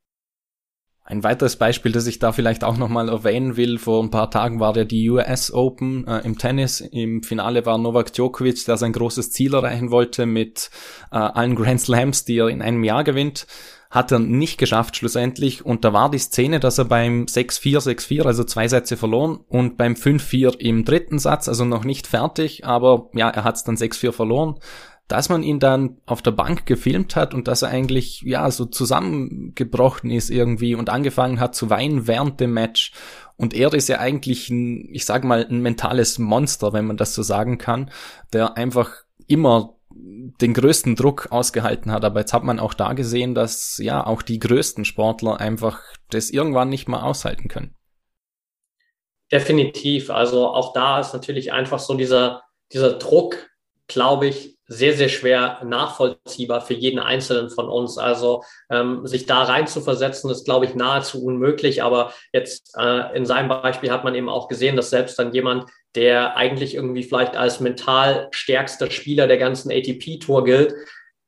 Ein weiteres Beispiel, das ich da vielleicht auch nochmal erwähnen will, vor ein paar Tagen war ja die US Open äh, im Tennis. Im Finale war Novak Djokovic, der sein großes Ziel erreichen wollte mit äh, allen Grand Slams, die er in einem Jahr gewinnt. Hat er nicht geschafft schlussendlich und da war die Szene, dass er beim 6-4, 6-4, also zwei Sätze verloren und beim 5-4 im dritten Satz, also noch nicht fertig, aber ja, er hat es dann 6-4 verloren, dass man ihn dann auf der Bank gefilmt hat und dass er eigentlich, ja, so zusammengebrochen ist irgendwie und angefangen hat zu weinen während dem Match. Und er ist ja eigentlich ein, ich sag mal, ein mentales Monster, wenn man das so sagen kann, der einfach immer den größten Druck ausgehalten hat. Aber jetzt hat man auch da gesehen, dass ja auch die größten Sportler einfach das irgendwann nicht mehr aushalten können. Definitiv. Also auch da ist natürlich einfach so dieser, dieser Druck, glaube ich, sehr, sehr schwer nachvollziehbar für jeden Einzelnen von uns. Also ähm, sich da rein zu versetzen, ist, glaube ich, nahezu unmöglich. Aber jetzt äh, in seinem Beispiel hat man eben auch gesehen, dass selbst dann jemand, der eigentlich irgendwie vielleicht als mental stärkster Spieler der ganzen ATP-Tour gilt,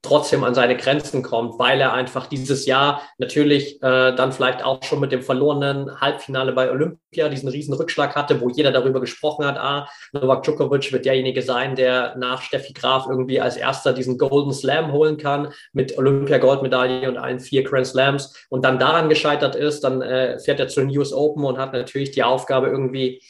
trotzdem an seine Grenzen kommt, weil er einfach dieses Jahr natürlich äh, dann vielleicht auch schon mit dem verlorenen Halbfinale bei Olympia diesen riesen Rückschlag hatte, wo jeder darüber gesprochen hat, ah, Novak Djokovic wird derjenige sein, der nach Steffi Graf irgendwie als erster diesen Golden Slam holen kann mit Olympia-Goldmedaille und allen vier Grand Slams. Und dann daran gescheitert ist, dann äh, fährt er zur News Open und hat natürlich die Aufgabe irgendwie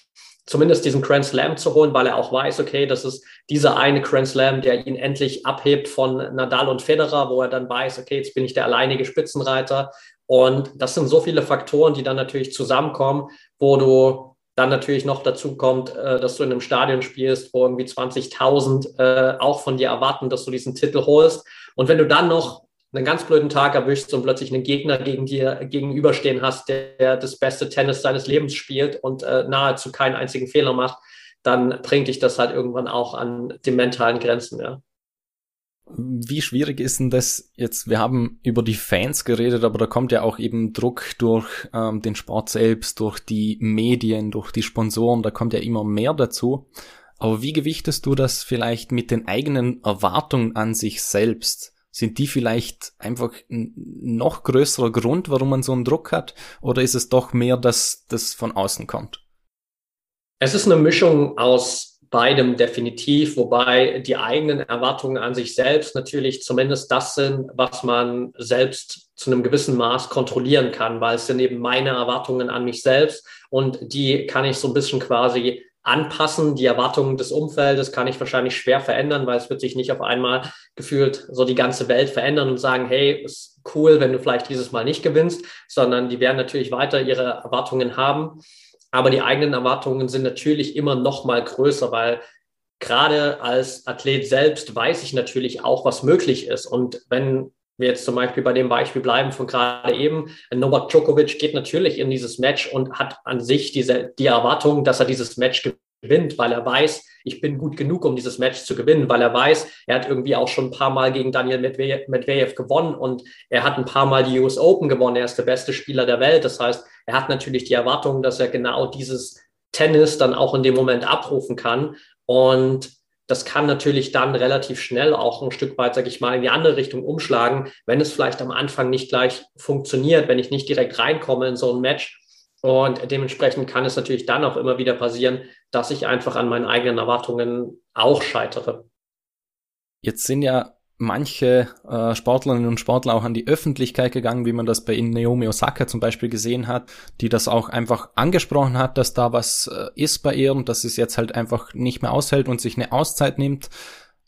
zumindest diesen Grand Slam zu holen, weil er auch weiß, okay, das ist dieser eine Grand Slam, der ihn endlich abhebt von Nadal und Federer, wo er dann weiß, okay, jetzt bin ich der alleinige Spitzenreiter. Und das sind so viele Faktoren, die dann natürlich zusammenkommen, wo du dann natürlich noch dazu kommt, äh, dass du in einem Stadion spielst, wo irgendwie 20.000 äh, auch von dir erwarten, dass du diesen Titel holst. Und wenn du dann noch einen ganz blöden Tag erwischst und plötzlich einen Gegner gegen dir gegenüberstehen hast, der, das beste Tennis seines Lebens spielt und äh, nahezu keinen einzigen Fehler macht, dann bringt dich das halt irgendwann auch an die mentalen Grenzen, ja. Wie schwierig ist denn das jetzt? Wir haben über die Fans geredet, aber da kommt ja auch eben Druck durch ähm, den Sport selbst, durch die Medien, durch die Sponsoren, da kommt ja immer mehr dazu. Aber wie gewichtest du das vielleicht mit den eigenen Erwartungen an sich selbst? Sind die vielleicht einfach ein noch größerer Grund, warum man so einen Druck hat? Oder ist es doch mehr, dass das von außen kommt? Es ist eine Mischung aus beidem definitiv, wobei die eigenen Erwartungen an sich selbst natürlich zumindest das sind, was man selbst zu einem gewissen Maß kontrollieren kann, weil es sind eben meine Erwartungen an mich selbst und die kann ich so ein bisschen quasi anpassen. Die Erwartungen des Umfeldes kann ich wahrscheinlich schwer verändern, weil es wird sich nicht auf einmal gefühlt so die ganze Welt verändern und sagen, hey, ist cool, wenn du vielleicht dieses Mal nicht gewinnst, sondern die werden natürlich weiter ihre Erwartungen haben. Aber die eigenen Erwartungen sind natürlich immer noch mal größer, weil gerade als Athlet selbst weiß ich natürlich auch, was möglich ist. Und wenn wir jetzt zum Beispiel bei dem Beispiel bleiben von gerade eben, Novak Djokovic geht natürlich in dieses Match und hat an sich diese, die Erwartung, dass er dieses Match gewinnt, weil er weiß, ich bin gut genug, um dieses Match zu gewinnen, weil er weiß, er hat irgendwie auch schon ein paar Mal gegen Daniel Medvedev gewonnen und er hat ein paar Mal die US Open gewonnen. Er ist der beste Spieler der Welt. Das heißt, er hat natürlich die Erwartung, dass er genau dieses Tennis dann auch in dem Moment abrufen kann. Und das kann natürlich dann relativ schnell auch ein Stück weit, sage ich mal, in die andere Richtung umschlagen, wenn es vielleicht am Anfang nicht gleich funktioniert, wenn ich nicht direkt reinkomme in so ein Match. Und dementsprechend kann es natürlich dann auch immer wieder passieren, dass ich einfach an meinen eigenen Erwartungen auch scheitere. Jetzt sind ja manche äh, Sportlerinnen und Sportler auch an die Öffentlichkeit gegangen, wie man das bei Naomi Osaka zum Beispiel gesehen hat, die das auch einfach angesprochen hat, dass da was äh, ist bei ihr und dass es jetzt halt einfach nicht mehr aushält und sich eine Auszeit nimmt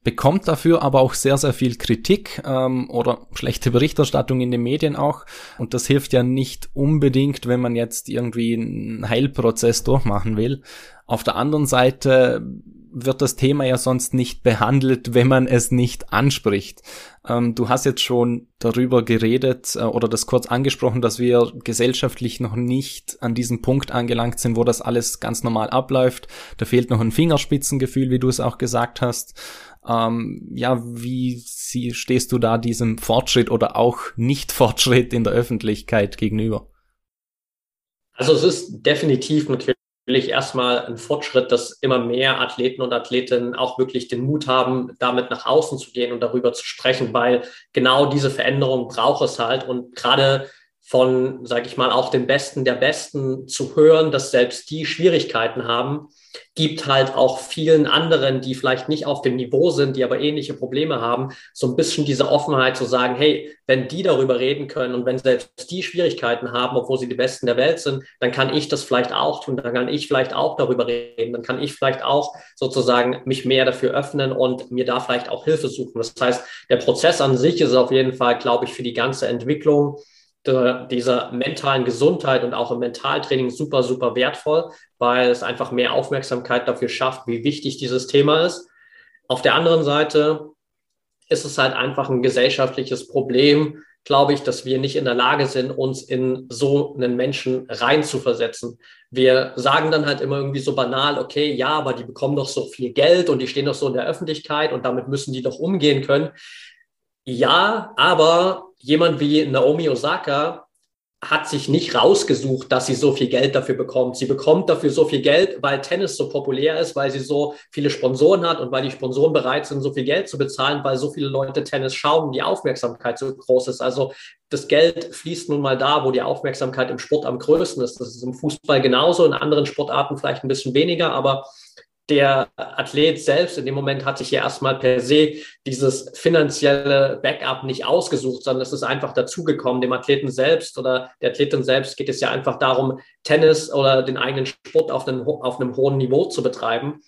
bekommt dafür aber auch sehr, sehr viel Kritik ähm, oder schlechte Berichterstattung in den Medien auch. Und das hilft ja nicht unbedingt, wenn man jetzt irgendwie einen Heilprozess durchmachen will. Auf der anderen Seite wird das Thema ja sonst nicht behandelt, wenn man es nicht anspricht. Ähm, du hast jetzt schon darüber geredet äh, oder das kurz angesprochen, dass wir gesellschaftlich noch nicht an diesem Punkt angelangt sind, wo das alles ganz normal abläuft. Da fehlt noch ein Fingerspitzengefühl, wie du es auch gesagt hast. Ähm, ja, wie sie, stehst du da diesem Fortschritt oder auch Nicht-Fortschritt in der Öffentlichkeit gegenüber? Also es ist definitiv natürlich erstmal ein Fortschritt, dass immer mehr Athleten und Athletinnen auch wirklich den Mut haben, damit nach außen zu gehen und darüber zu sprechen, weil genau diese Veränderung braucht es halt. Und gerade von, sage ich mal, auch den Besten der Besten zu hören, dass selbst die Schwierigkeiten haben, gibt halt auch vielen anderen, die vielleicht nicht auf dem Niveau sind, die aber ähnliche Probleme haben, so ein bisschen diese Offenheit zu sagen, hey, wenn die darüber reden können und wenn selbst die Schwierigkeiten haben, obwohl sie die Besten der Welt sind, dann kann ich das vielleicht auch tun, dann kann ich vielleicht auch darüber reden, dann kann ich vielleicht auch sozusagen mich mehr dafür öffnen und mir da vielleicht auch Hilfe suchen. Das heißt, der Prozess an sich ist auf jeden Fall, glaube ich, für die ganze Entwicklung dieser mentalen Gesundheit und auch im Mentaltraining super, super wertvoll, weil es einfach mehr Aufmerksamkeit dafür schafft, wie wichtig dieses Thema ist. Auf der anderen Seite ist es halt einfach ein gesellschaftliches Problem, glaube ich, dass wir nicht in der Lage sind, uns in so einen Menschen reinzuversetzen. Wir sagen dann halt immer irgendwie so banal, okay, ja, aber die bekommen doch so viel Geld und die stehen doch so in der Öffentlichkeit und damit müssen die doch umgehen können. Ja, aber jemand wie Naomi Osaka hat sich nicht rausgesucht, dass sie so viel Geld dafür bekommt. Sie bekommt dafür so viel Geld, weil Tennis so populär ist, weil sie so viele Sponsoren hat und weil die Sponsoren bereit sind, so viel Geld zu bezahlen, weil so viele Leute Tennis schauen die Aufmerksamkeit so groß ist. Also das Geld fließt nun mal da, wo die Aufmerksamkeit im Sport am größten ist. Das ist im Fußball genauso, in anderen Sportarten vielleicht ein bisschen weniger, aber der Athlet selbst in dem Moment hat sich ja erstmal per se dieses finanzielle Backup nicht ausgesucht, sondern es ist einfach dazugekommen. Dem Athleten selbst oder der Athletin selbst geht es ja einfach darum, Tennis oder den eigenen Sport auf einem, auf einem hohen Niveau zu betreiben.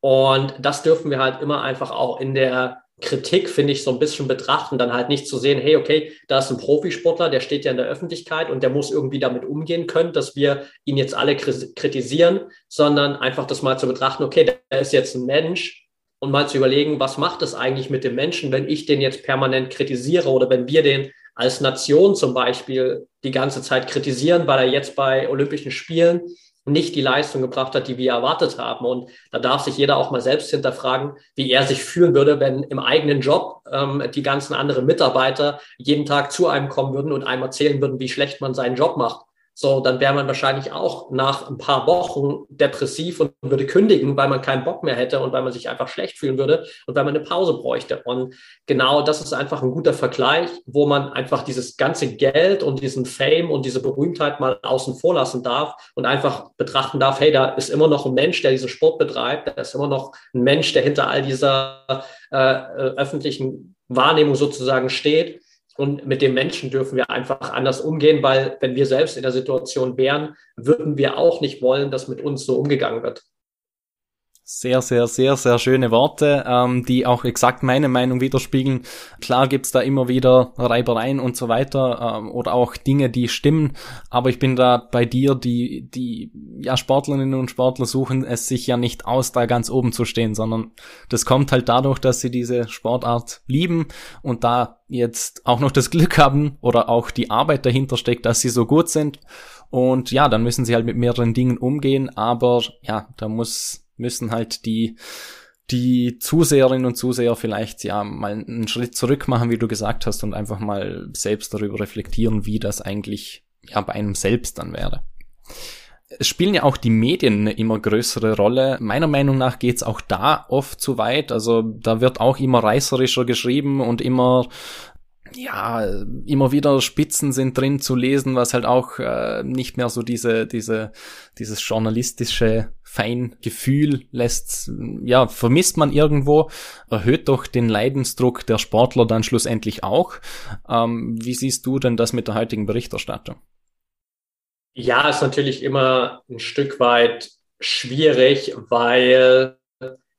Und das dürfen wir halt immer einfach auch in der Kritik, finde ich, so ein bisschen betrachten, dann halt nicht zu sehen, hey, okay, da ist ein Profisportler, der steht ja in der Öffentlichkeit und der muss irgendwie damit umgehen können, dass wir ihn jetzt alle kritisieren, sondern einfach das mal zu betrachten, okay, der ist jetzt ein Mensch und mal zu überlegen, was macht es eigentlich mit dem Menschen, wenn ich den jetzt permanent kritisiere oder wenn wir den als Nation zum Beispiel die ganze Zeit kritisieren, weil er jetzt bei Olympischen Spielen nicht die Leistung gebracht hat, die wir erwartet haben. Und da darf sich jeder auch mal selbst hinterfragen, wie er sich fühlen würde, wenn im eigenen Job ähm, die ganzen anderen Mitarbeiter jeden Tag zu einem kommen würden und einem erzählen würden, wie schlecht man seinen Job macht so, dann wäre man wahrscheinlich auch nach ein paar Wochen depressiv und würde kündigen, weil man keinen Bock mehr hätte und weil man sich einfach schlecht fühlen würde und weil man eine Pause bräuchte. Und genau das ist einfach ein guter Vergleich, wo man einfach dieses ganze Geld und diesen Fame und diese Berühmtheit mal außen vor lassen darf und einfach betrachten darf, hey, da ist immer noch ein Mensch, der diesen Sport betreibt, da ist immer noch ein Mensch, der hinter all dieser äh, äh öffentlichen Wahrnehmung sozusagen steht und mit dem Menschen dürfen wir einfach anders umgehen, weil wenn wir selbst in der Situation wären, würden wir auch nicht wollen, dass mit uns so umgegangen wird. Sehr, sehr, sehr, sehr schöne Worte, ähm, die auch exakt meine Meinung widerspiegeln. Klar gibt's da immer wieder Reibereien und so weiter ähm, oder auch Dinge, die stimmen, aber ich bin da bei dir, die, die ja, Sportlerinnen und Sportler suchen es sich ja nicht aus, da ganz oben zu stehen, sondern das kommt halt dadurch, dass sie diese Sportart lieben und da jetzt auch noch das Glück haben oder auch die Arbeit dahinter steckt, dass sie so gut sind. Und ja, dann müssen sie halt mit mehreren Dingen umgehen, aber ja, da muss müssen halt die die Zuseherinnen und Zuseher vielleicht ja mal einen Schritt zurück machen, wie du gesagt hast, und einfach mal selbst darüber reflektieren, wie das eigentlich ja bei einem selbst dann wäre. Es spielen ja auch die Medien eine immer größere Rolle. Meiner Meinung nach geht's auch da oft zu weit. Also da wird auch immer reißerischer geschrieben und immer ja, immer wieder Spitzen sind drin zu lesen, was halt auch äh, nicht mehr so diese, diese, dieses journalistische Feingefühl lässt, ja, vermisst man irgendwo, erhöht doch den Leidensdruck der Sportler dann schlussendlich auch. Ähm, wie siehst du denn das mit der heutigen Berichterstattung? Ja, ist natürlich immer ein Stück weit schwierig, weil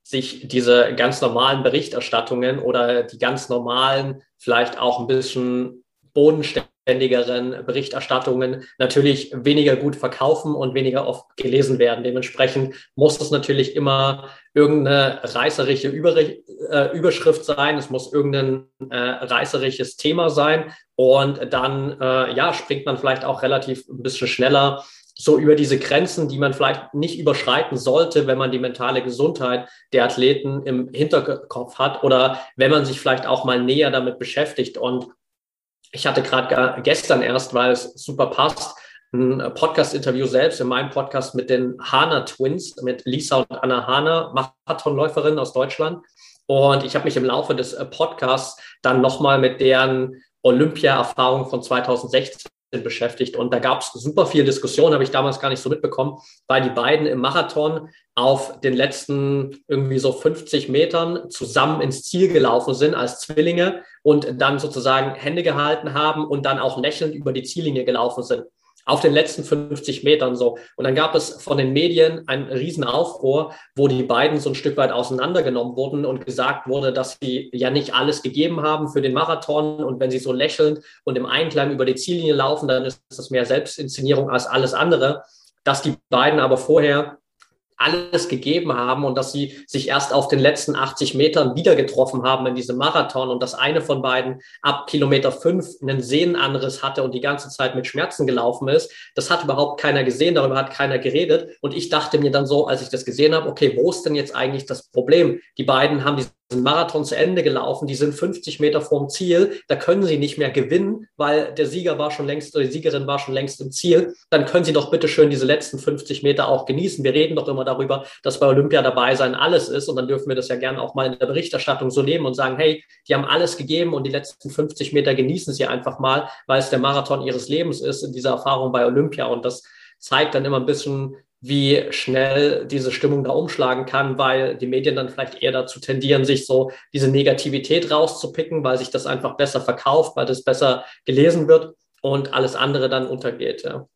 sich diese ganz normalen Berichterstattungen oder die ganz normalen, vielleicht auch ein bisschen bodenständigeren Berichterstattungen natürlich weniger gut verkaufen und weniger oft gelesen werden. Dementsprechend muss es natürlich immer irgendeine reißerische äh, Überschrift sein. Es muss irgendein äh, reißerisches Thema sein. Und dann äh, ja, springt man vielleicht auch relativ ein bisschen schneller so über diese Grenzen, die man vielleicht nicht überschreiten sollte, wenn man die mentale Gesundheit der Athleten im Hinterkopf hat oder wenn man sich vielleicht auch mal näher damit beschäftigt. Und ich hatte gerade gestern erst, weil es super passt, ein Podcast-Interview selbst in meinem Podcast mit den Hana Twins, mit Lisa und Anna Hana, Marathonläuferin aus Deutschland. Und ich habe mich im Laufe des äh, Podcasts dann nochmal mit deren Olympia-Erfahrung von 2016 beschäftigt. Und da gab es super viel Diskussion, habe ich damals gar nicht so mitbekommen, weil die beiden im Marathon auf den letzten irgendwie so 50 Metern zusammen ins Ziel gelaufen sind als Zwillinge und dann sozusagen Hände gehalten haben und dann auch lächelnd über die Ziellinie gelaufen sind auf den letzten 50 Metern so. Und dann gab es von den Medien einen riesen Aufruhr, wo die beiden so ein Stück weit auseinandergenommen wurden und gesagt wurde, dass sie ja nicht alles gegeben haben für den Marathon. Und wenn sie so lächelnd und im Einklang über die Ziellinie laufen, dann ist das mehr Selbstinszenierung als alles andere. Dass die beiden aber vorher alles gegeben haben und dass sie sich erst auf den letzten 80 Metern wieder getroffen haben in diesem Marathon und dass eine von beiden ab Kilometer fünf einen Sehnenanriss hatte und die ganze Zeit mit Schmerzen gelaufen ist. Das hat überhaupt keiner gesehen, darüber hat keiner geredet. Und ich dachte mir dann so, als ich das gesehen habe, okay, wo ist denn jetzt eigentlich das Problem? Die beiden haben sind Marathon zu Ende gelaufen, die sind 50 Meter vorm Ziel, da können sie nicht mehr gewinnen, weil der Sieger war schon längst, oder die Siegerin war schon längst im Ziel, dann können sie doch bitte schön diese letzten 50 Meter auch genießen. Wir reden doch immer darüber, dass bei Olympia dabei sein alles ist. Und dann dürfen wir das ja gerne auch mal in der Berichterstattung so nehmen und sagen, hey, die haben alles gegeben und die letzten 50 Meter genießen sie einfach mal, weil es der Marathon ihres Lebens ist in dieser Erfahrung bei Olympia. Und das zeigt dann immer ein bisschen, wie schnell diese Stimmung da umschlagen kann, weil die Medien dann vielleicht eher dazu tendieren, sich so diese Negativität rauszupicken, weil sich das einfach besser verkauft, weil das besser gelesen wird und alles andere dann untergeht. Ja.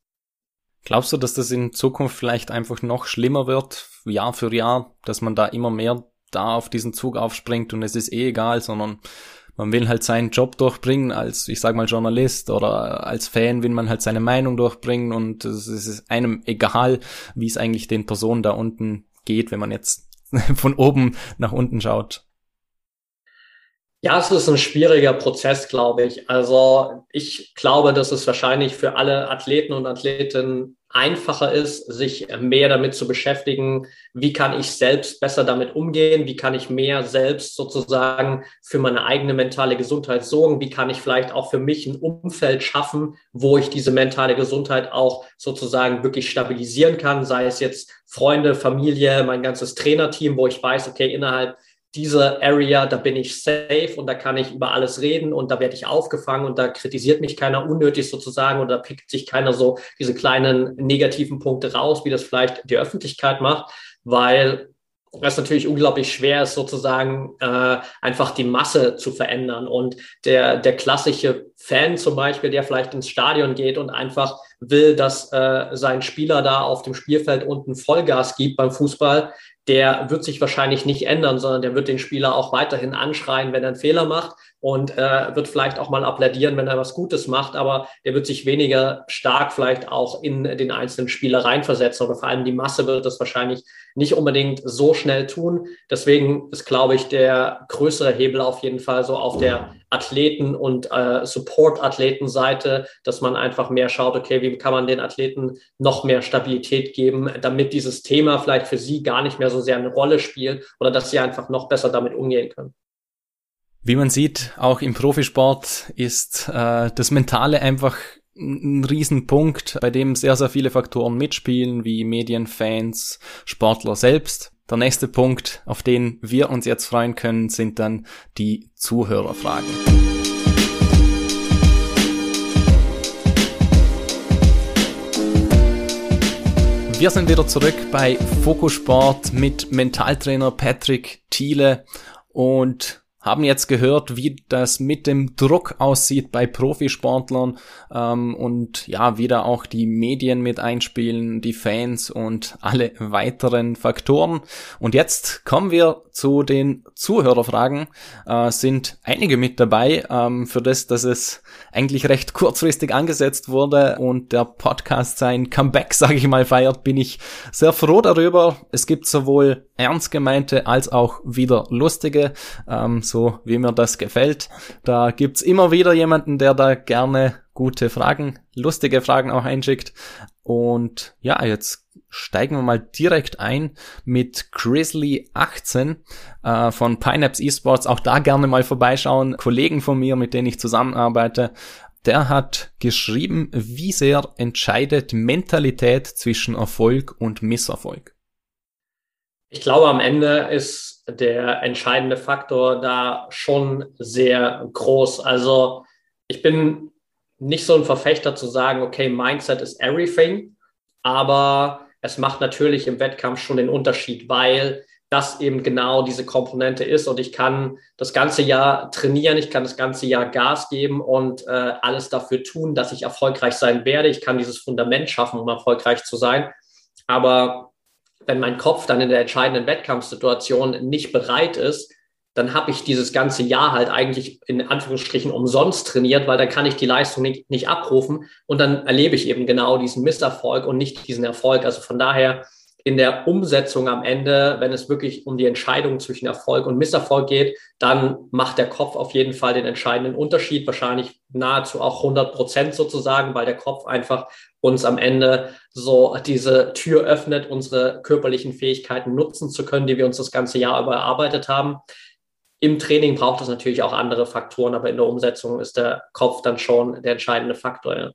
Glaubst du, dass das in Zukunft vielleicht einfach noch schlimmer wird, Jahr für Jahr, dass man da immer mehr da auf diesen Zug aufspringt und es ist eh egal, sondern man will halt seinen Job durchbringen als, ich sag mal, Journalist oder als Fan will man halt seine Meinung durchbringen und es ist einem egal, wie es eigentlich den Personen da unten geht, wenn man jetzt (laughs) von oben nach unten schaut. Ja, es ist ein schwieriger Prozess, glaube ich. Also ich glaube, dass es wahrscheinlich für alle Athleten und Athletinnen einfacher ist, sich mehr damit zu beschäftigen, wie kann ich selbst besser damit umgehen, wie kann ich mehr selbst sozusagen für meine eigene mentale Gesundheit sorgen, wie kann ich vielleicht auch für mich ein Umfeld schaffen, wo ich diese mentale Gesundheit auch sozusagen wirklich stabilisieren kann, sei es jetzt Freunde, Familie, mein ganzes Trainerteam, wo ich weiß, okay, innerhalb diese Area, da bin ich safe und da kann ich über alles reden und da werde ich aufgefangen und da kritisiert mich keiner unnötig sozusagen oder pickt sich keiner so diese kleinen negativen Punkte raus, wie das vielleicht die Öffentlichkeit macht, weil es natürlich unglaublich schwer ist, sozusagen äh, einfach die Masse zu verändern. Und der, der klassische Fan zum Beispiel, der vielleicht ins Stadion geht und einfach will, dass äh, sein Spieler da auf dem Spielfeld unten Vollgas gibt beim Fußball, der wird sich wahrscheinlich nicht ändern, sondern der wird den Spieler auch weiterhin anschreien, wenn er einen Fehler macht und äh, wird vielleicht auch mal applaudieren, wenn er was Gutes macht, aber der wird sich weniger stark vielleicht auch in den einzelnen Spieler reinversetzen oder vor allem die Masse wird das wahrscheinlich nicht unbedingt so schnell tun. Deswegen ist, glaube ich, der größere Hebel auf jeden Fall so auf der Athleten- und äh, Support-Athletenseite, dass man einfach mehr schaut, okay, wie kann man den Athleten noch mehr Stabilität geben, damit dieses Thema vielleicht für sie gar nicht mehr so sehr eine Rolle spielt oder dass sie einfach noch besser damit umgehen können. Wie man sieht, auch im Profisport ist äh, das Mentale einfach ein Riesenpunkt, bei dem sehr, sehr viele Faktoren mitspielen, wie Medien, Fans, Sportler selbst. Der nächste Punkt, auf den wir uns jetzt freuen können, sind dann die Zuhörerfragen. Wir sind wieder zurück bei Fokusport mit Mentaltrainer Patrick Thiele und haben jetzt gehört, wie das mit dem Druck aussieht bei Profisportlern ähm, und ja, wie da auch die Medien mit einspielen, die Fans und alle weiteren Faktoren. Und jetzt kommen wir zu den Zuhörerfragen. Äh, sind einige mit dabei, ähm, für das, dass es eigentlich recht kurzfristig angesetzt wurde und der Podcast sein Comeback, (laughs) sage ich mal, feiert, bin ich sehr froh darüber. Es gibt sowohl ernst gemeinte als auch wieder lustige. Ähm, so wie mir das gefällt. Da gibt's immer wieder jemanden, der da gerne gute Fragen, lustige Fragen auch einschickt. Und ja, jetzt steigen wir mal direkt ein mit Grizzly18 äh, von Pineapps Esports. Auch da gerne mal vorbeischauen. Kollegen von mir, mit denen ich zusammenarbeite. Der hat geschrieben, wie sehr entscheidet Mentalität zwischen Erfolg und Misserfolg. Ich glaube, am Ende ist der entscheidende Faktor da schon sehr groß. Also ich bin nicht so ein Verfechter zu sagen, okay, Mindset is everything, aber es macht natürlich im Wettkampf schon den Unterschied, weil das eben genau diese Komponente ist und ich kann das ganze Jahr trainieren, ich kann das ganze Jahr Gas geben und äh, alles dafür tun, dass ich erfolgreich sein werde. Ich kann dieses Fundament schaffen, um erfolgreich zu sein. Aber wenn mein Kopf dann in der entscheidenden Wettkampfsituation nicht bereit ist, dann habe ich dieses ganze Jahr halt eigentlich in Anführungsstrichen umsonst trainiert, weil dann kann ich die Leistung nicht, nicht abrufen und dann erlebe ich eben genau diesen Misserfolg und nicht diesen Erfolg. Also von daher in der Umsetzung am Ende, wenn es wirklich um die Entscheidung zwischen Erfolg und Misserfolg geht, dann macht der Kopf auf jeden Fall den entscheidenden Unterschied, wahrscheinlich nahezu auch 100 Prozent sozusagen, weil der Kopf einfach uns am Ende so diese Tür öffnet, unsere körperlichen Fähigkeiten nutzen zu können, die wir uns das ganze Jahr über erarbeitet haben. Im Training braucht es natürlich auch andere Faktoren, aber in der Umsetzung ist der Kopf dann schon der entscheidende Faktor. Ja.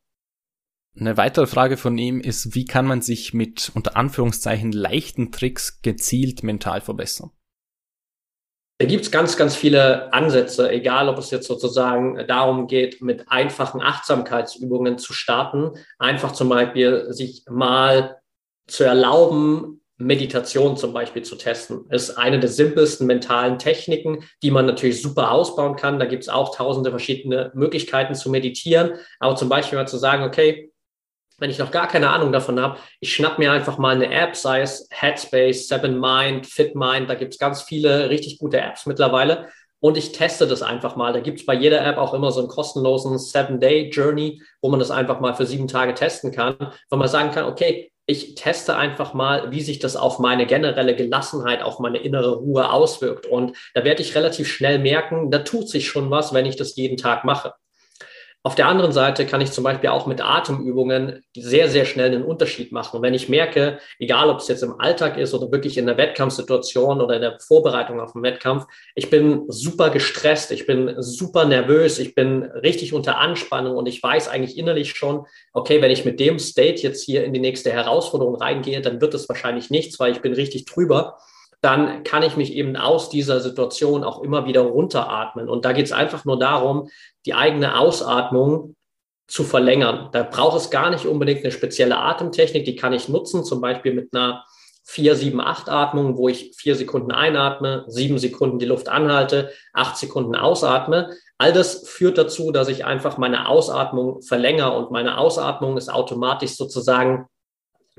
Eine weitere Frage von ihm ist, wie kann man sich mit unter Anführungszeichen leichten Tricks gezielt mental verbessern? Da gibt's ganz, ganz viele Ansätze, egal ob es jetzt sozusagen darum geht, mit einfachen Achtsamkeitsübungen zu starten, einfach zum Beispiel sich mal zu erlauben, Meditation zum Beispiel zu testen. Ist eine der simpelsten mentalen Techniken, die man natürlich super ausbauen kann. Da gibt's auch tausende verschiedene Möglichkeiten zu meditieren. Aber zum Beispiel mal zu sagen, okay, wenn ich noch gar keine Ahnung davon habe, ich schnapp mir einfach mal eine App, sei es Headspace, Seven Mind, Fit Mind, da gibt's ganz viele richtig gute Apps mittlerweile. Und ich teste das einfach mal. Da gibt's bei jeder App auch immer so einen kostenlosen Seven-Day-Journey, wo man das einfach mal für sieben Tage testen kann, wo man sagen kann, okay, ich teste einfach mal, wie sich das auf meine generelle Gelassenheit, auf meine innere Ruhe auswirkt. Und da werde ich relativ schnell merken, da tut sich schon was, wenn ich das jeden Tag mache. Auf der anderen Seite kann ich zum Beispiel auch mit Atemübungen sehr, sehr schnell einen Unterschied machen. Und wenn ich merke, egal ob es jetzt im Alltag ist oder wirklich in der Wettkampfsituation oder in der Vorbereitung auf den Wettkampf, ich bin super gestresst, ich bin super nervös, ich bin richtig unter Anspannung und ich weiß eigentlich innerlich schon, okay, wenn ich mit dem State jetzt hier in die nächste Herausforderung reingehe, dann wird es wahrscheinlich nichts, weil ich bin richtig drüber dann kann ich mich eben aus dieser Situation auch immer wieder runteratmen. Und da geht es einfach nur darum, die eigene Ausatmung zu verlängern. Da braucht es gar nicht unbedingt eine spezielle Atemtechnik, die kann ich nutzen, zum Beispiel mit einer 4, 7, 8 Atmung, wo ich vier Sekunden einatme, sieben Sekunden die Luft anhalte, acht Sekunden ausatme. All das führt dazu, dass ich einfach meine Ausatmung verlängere und meine Ausatmung ist automatisch sozusagen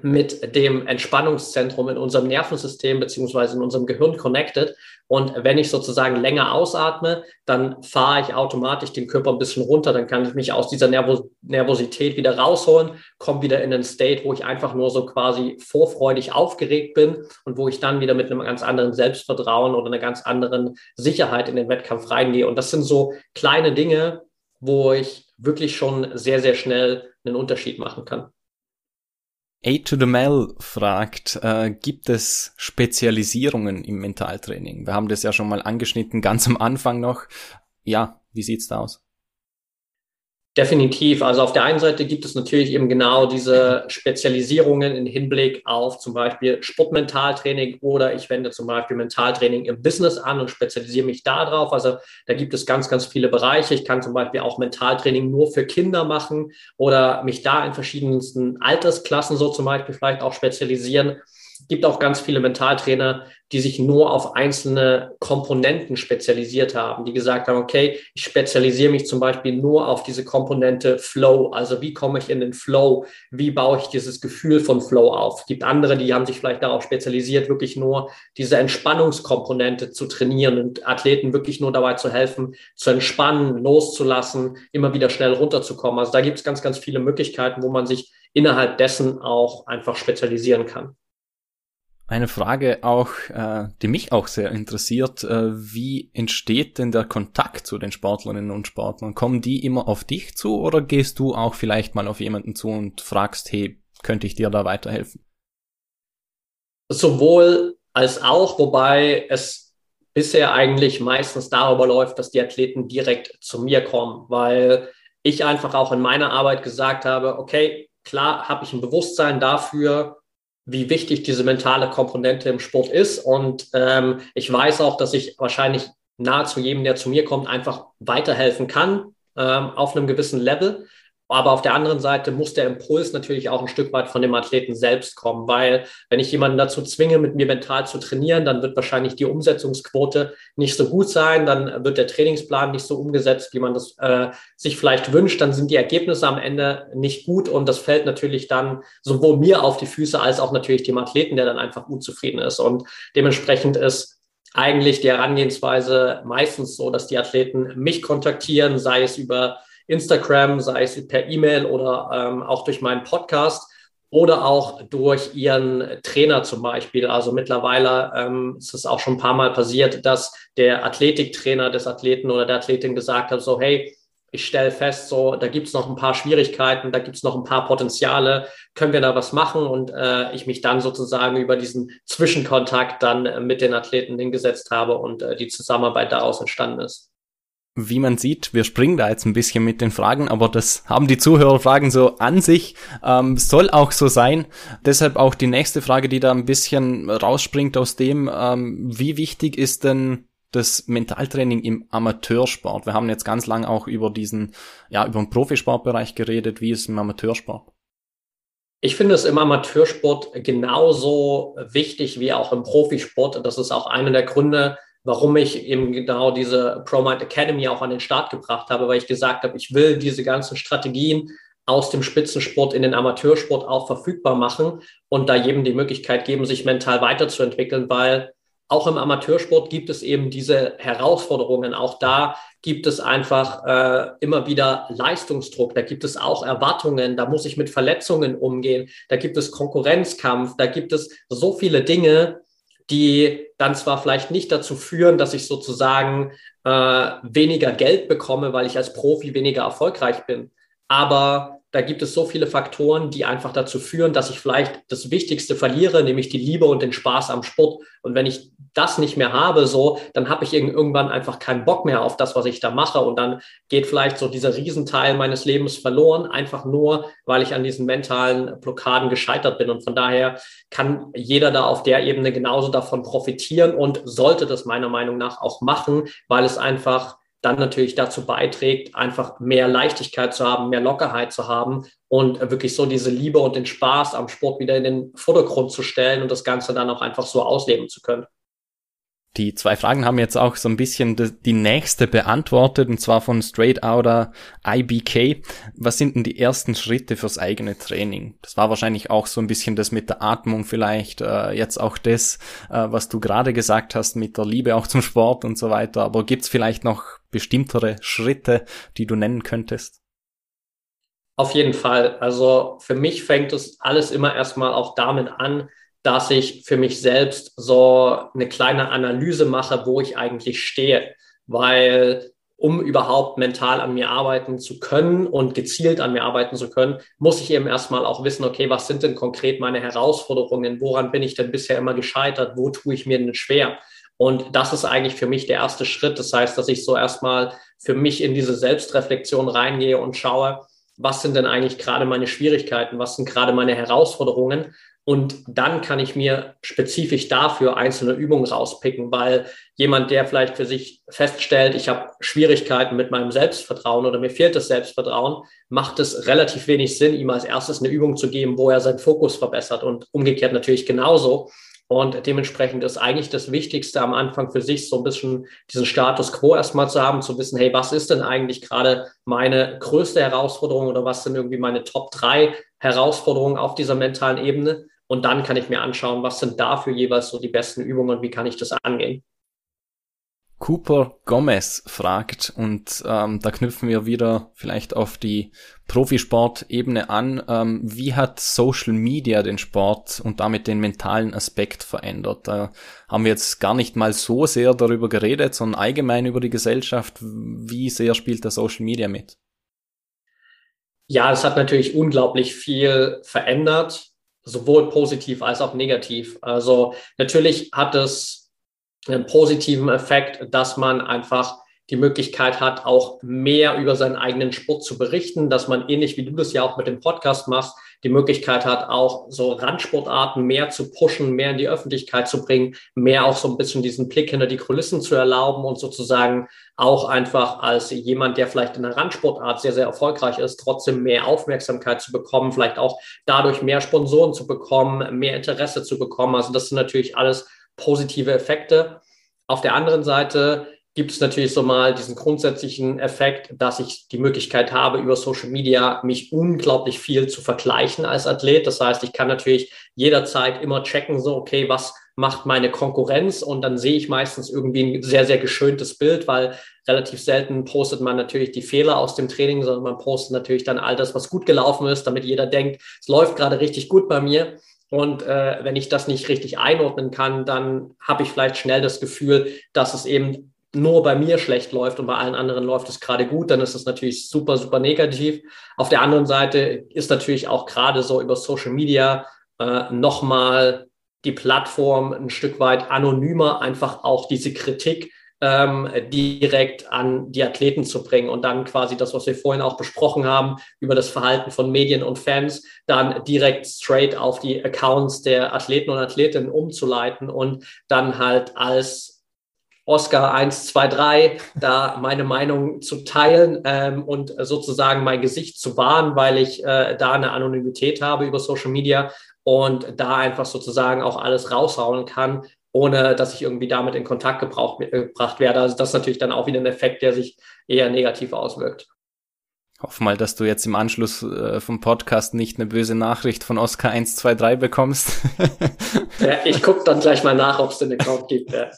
mit dem Entspannungszentrum in unserem Nervensystem beziehungsweise in unserem Gehirn connected. Und wenn ich sozusagen länger ausatme, dann fahre ich automatisch den Körper ein bisschen runter. Dann kann ich mich aus dieser Nervos Nervosität wieder rausholen, komme wieder in einen State, wo ich einfach nur so quasi vorfreudig aufgeregt bin und wo ich dann wieder mit einem ganz anderen Selbstvertrauen oder einer ganz anderen Sicherheit in den Wettkampf reingehe. Und das sind so kleine Dinge, wo ich wirklich schon sehr, sehr schnell einen Unterschied machen kann. A to the Mel fragt, äh, gibt es Spezialisierungen im Mentaltraining? Wir haben das ja schon mal angeschnitten, ganz am Anfang noch. Ja, wie sieht's da aus? Definitiv. Also auf der einen Seite gibt es natürlich eben genau diese Spezialisierungen im Hinblick auf zum Beispiel Sportmentaltraining oder ich wende zum Beispiel Mentaltraining im Business an und spezialisiere mich da drauf. Also da gibt es ganz, ganz viele Bereiche. Ich kann zum Beispiel auch Mentaltraining nur für Kinder machen oder mich da in verschiedensten Altersklassen so zum Beispiel vielleicht auch spezialisieren gibt auch ganz viele Mentaltrainer, die sich nur auf einzelne Komponenten spezialisiert haben, die gesagt haben, okay, ich spezialisiere mich zum Beispiel nur auf diese Komponente Flow. Also wie komme ich in den Flow? Wie baue ich dieses Gefühl von Flow auf? Es gibt andere, die haben sich vielleicht darauf spezialisiert, wirklich nur diese Entspannungskomponente zu trainieren und Athleten wirklich nur dabei zu helfen, zu entspannen, loszulassen, immer wieder schnell runterzukommen. Also da gibt es ganz, ganz viele Möglichkeiten, wo man sich innerhalb dessen auch einfach spezialisieren kann. Eine Frage auch, äh, die mich auch sehr interessiert, äh, wie entsteht denn der Kontakt zu den Sportlerinnen und Sportlern? Kommen die immer auf dich zu oder gehst du auch vielleicht mal auf jemanden zu und fragst, hey, könnte ich dir da weiterhelfen? Sowohl als auch, wobei es bisher eigentlich meistens darüber läuft, dass die Athleten direkt zu mir kommen, weil ich einfach auch in meiner Arbeit gesagt habe, okay, klar habe ich ein Bewusstsein dafür, wie wichtig diese mentale Komponente im Sport ist. Und ähm, ich weiß auch, dass ich wahrscheinlich nahezu jedem, der zu mir kommt, einfach weiterhelfen kann ähm, auf einem gewissen Level. Aber auf der anderen Seite muss der Impuls natürlich auch ein Stück weit von dem Athleten selbst kommen, weil wenn ich jemanden dazu zwinge, mit mir mental zu trainieren, dann wird wahrscheinlich die Umsetzungsquote nicht so gut sein, dann wird der Trainingsplan nicht so umgesetzt, wie man das äh, sich vielleicht wünscht, dann sind die Ergebnisse am Ende nicht gut und das fällt natürlich dann sowohl mir auf die Füße als auch natürlich dem Athleten, der dann einfach unzufrieden ist. Und dementsprechend ist eigentlich die Herangehensweise meistens so, dass die Athleten mich kontaktieren, sei es über Instagram, sei es per E-Mail oder ähm, auch durch meinen Podcast oder auch durch ihren Trainer zum Beispiel. Also mittlerweile ähm, ist es auch schon ein paar Mal passiert, dass der Athletiktrainer des Athleten oder der Athletin gesagt hat, so hey, ich stelle fest, so da gibt es noch ein paar Schwierigkeiten, da gibt es noch ein paar Potenziale, können wir da was machen? Und äh, ich mich dann sozusagen über diesen Zwischenkontakt dann äh, mit den Athleten hingesetzt habe und äh, die Zusammenarbeit daraus entstanden ist wie man sieht, wir springen da jetzt ein bisschen mit den Fragen, aber das haben die Zuhörerfragen so an sich, ähm, soll auch so sein. Deshalb auch die nächste Frage, die da ein bisschen rausspringt aus dem, ähm, wie wichtig ist denn das Mentaltraining im Amateursport? Wir haben jetzt ganz lang auch über diesen, ja, über den Profisportbereich geredet. Wie ist es im Amateursport? Ich finde es im Amateursport genauso wichtig wie auch im Profisport. Das ist auch einer der Gründe, warum ich eben genau diese ProMind Academy auch an den Start gebracht habe, weil ich gesagt habe, ich will diese ganzen Strategien aus dem Spitzensport in den Amateursport auch verfügbar machen und da jedem die Möglichkeit geben, sich mental weiterzuentwickeln, weil auch im Amateursport gibt es eben diese Herausforderungen. Auch da gibt es einfach äh, immer wieder Leistungsdruck. Da gibt es auch Erwartungen. Da muss ich mit Verletzungen umgehen. Da gibt es Konkurrenzkampf. Da gibt es so viele Dinge, die dann zwar vielleicht nicht dazu führen, dass ich sozusagen äh, weniger Geld bekomme, weil ich als Profi weniger erfolgreich bin, aber da gibt es so viele Faktoren, die einfach dazu führen, dass ich vielleicht das Wichtigste verliere, nämlich die Liebe und den Spaß am Sport. Und wenn ich das nicht mehr habe, so, dann habe ich irgendwann einfach keinen Bock mehr auf das, was ich da mache. Und dann geht vielleicht so dieser Riesenteil meines Lebens verloren, einfach nur, weil ich an diesen mentalen Blockaden gescheitert bin. Und von daher kann jeder da auf der Ebene genauso davon profitieren und sollte das meiner Meinung nach auch machen, weil es einfach dann natürlich dazu beiträgt, einfach mehr Leichtigkeit zu haben, mehr Lockerheit zu haben und wirklich so diese Liebe und den Spaß am Sport wieder in den Vordergrund zu stellen und das Ganze dann auch einfach so ausleben zu können. Die zwei Fragen haben jetzt auch so ein bisschen die nächste beantwortet, und zwar von Straight Outer IBK. Was sind denn die ersten Schritte fürs eigene Training? Das war wahrscheinlich auch so ein bisschen das mit der Atmung vielleicht, äh, jetzt auch das, äh, was du gerade gesagt hast mit der Liebe auch zum Sport und so weiter. Aber gibt's vielleicht noch bestimmtere Schritte, die du nennen könntest? Auf jeden Fall. Also für mich fängt es alles immer erstmal auch damit an, dass ich für mich selbst so eine kleine Analyse mache, wo ich eigentlich stehe. Weil um überhaupt mental an mir arbeiten zu können und gezielt an mir arbeiten zu können, muss ich eben erstmal auch wissen, okay, was sind denn konkret meine Herausforderungen? Woran bin ich denn bisher immer gescheitert? Wo tue ich mir denn schwer? Und das ist eigentlich für mich der erste Schritt. Das heißt, dass ich so erstmal für mich in diese Selbstreflexion reingehe und schaue, was sind denn eigentlich gerade meine Schwierigkeiten? Was sind gerade meine Herausforderungen? Und dann kann ich mir spezifisch dafür einzelne Übungen rauspicken, weil jemand, der vielleicht für sich feststellt, ich habe Schwierigkeiten mit meinem Selbstvertrauen oder mir fehlt das Selbstvertrauen, macht es relativ wenig Sinn, ihm als erstes eine Übung zu geben, wo er seinen Fokus verbessert und umgekehrt natürlich genauso. Und dementsprechend ist eigentlich das Wichtigste am Anfang für sich so ein bisschen diesen Status quo erstmal zu haben, zu wissen, hey, was ist denn eigentlich gerade meine größte Herausforderung oder was sind irgendwie meine Top drei Herausforderungen auf dieser mentalen Ebene? Und dann kann ich mir anschauen, was sind dafür jeweils so die besten Übungen und wie kann ich das angehen. Cooper Gomez fragt, und ähm, da knüpfen wir wieder vielleicht auf die Profisport-Ebene an, ähm, wie hat Social Media den Sport und damit den mentalen Aspekt verändert? Da haben wir jetzt gar nicht mal so sehr darüber geredet, sondern allgemein über die Gesellschaft. Wie sehr spielt da Social Media mit? Ja, es hat natürlich unglaublich viel verändert sowohl positiv als auch negativ. Also natürlich hat es positiven Effekt, dass man einfach die Möglichkeit hat, auch mehr über seinen eigenen Sport zu berichten, dass man ähnlich wie du das ja auch mit dem Podcast machst, die Möglichkeit hat, auch so Randsportarten mehr zu pushen, mehr in die Öffentlichkeit zu bringen, mehr auch so ein bisschen diesen Blick hinter die Kulissen zu erlauben und sozusagen auch einfach als jemand, der vielleicht in der Randsportart sehr, sehr erfolgreich ist, trotzdem mehr Aufmerksamkeit zu bekommen, vielleicht auch dadurch mehr Sponsoren zu bekommen, mehr Interesse zu bekommen. Also das sind natürlich alles positive Effekte. Auf der anderen Seite gibt es natürlich so mal diesen grundsätzlichen Effekt, dass ich die Möglichkeit habe, über Social Media mich unglaublich viel zu vergleichen als Athlet. Das heißt, ich kann natürlich jederzeit immer checken, so, okay, was macht meine Konkurrenz? Und dann sehe ich meistens irgendwie ein sehr, sehr geschöntes Bild, weil relativ selten postet man natürlich die Fehler aus dem Training, sondern man postet natürlich dann all das, was gut gelaufen ist, damit jeder denkt, es läuft gerade richtig gut bei mir. Und äh, wenn ich das nicht richtig einordnen kann, dann habe ich vielleicht schnell das Gefühl, dass es eben nur bei mir schlecht läuft und bei allen anderen läuft es gerade gut, dann ist es natürlich super, super negativ. Auf der anderen Seite ist natürlich auch gerade so über Social Media äh, nochmal die Plattform ein Stück weit anonymer, einfach auch diese Kritik ähm, direkt an die Athleten zu bringen und dann quasi das, was wir vorhin auch besprochen haben, über das Verhalten von Medien und Fans, dann direkt straight auf die Accounts der Athleten und Athletinnen umzuleiten und dann halt als Oscar 1, 2, 3, da meine Meinung zu teilen ähm, und sozusagen mein Gesicht zu wahren, weil ich äh, da eine Anonymität habe über Social Media und da einfach sozusagen auch alles raushauen kann, ohne dass ich irgendwie damit in Kontakt gebraucht, äh, gebracht werde. Also das ist natürlich dann auch wieder ein Effekt, der sich eher negativ auswirkt. Hoff mal, dass du jetzt im Anschluss äh, vom Podcast nicht eine böse Nachricht von Oscar 123 bekommst. (laughs) ja, ich gucke dann gleich mal nach, ob es den Account gibt. Ja.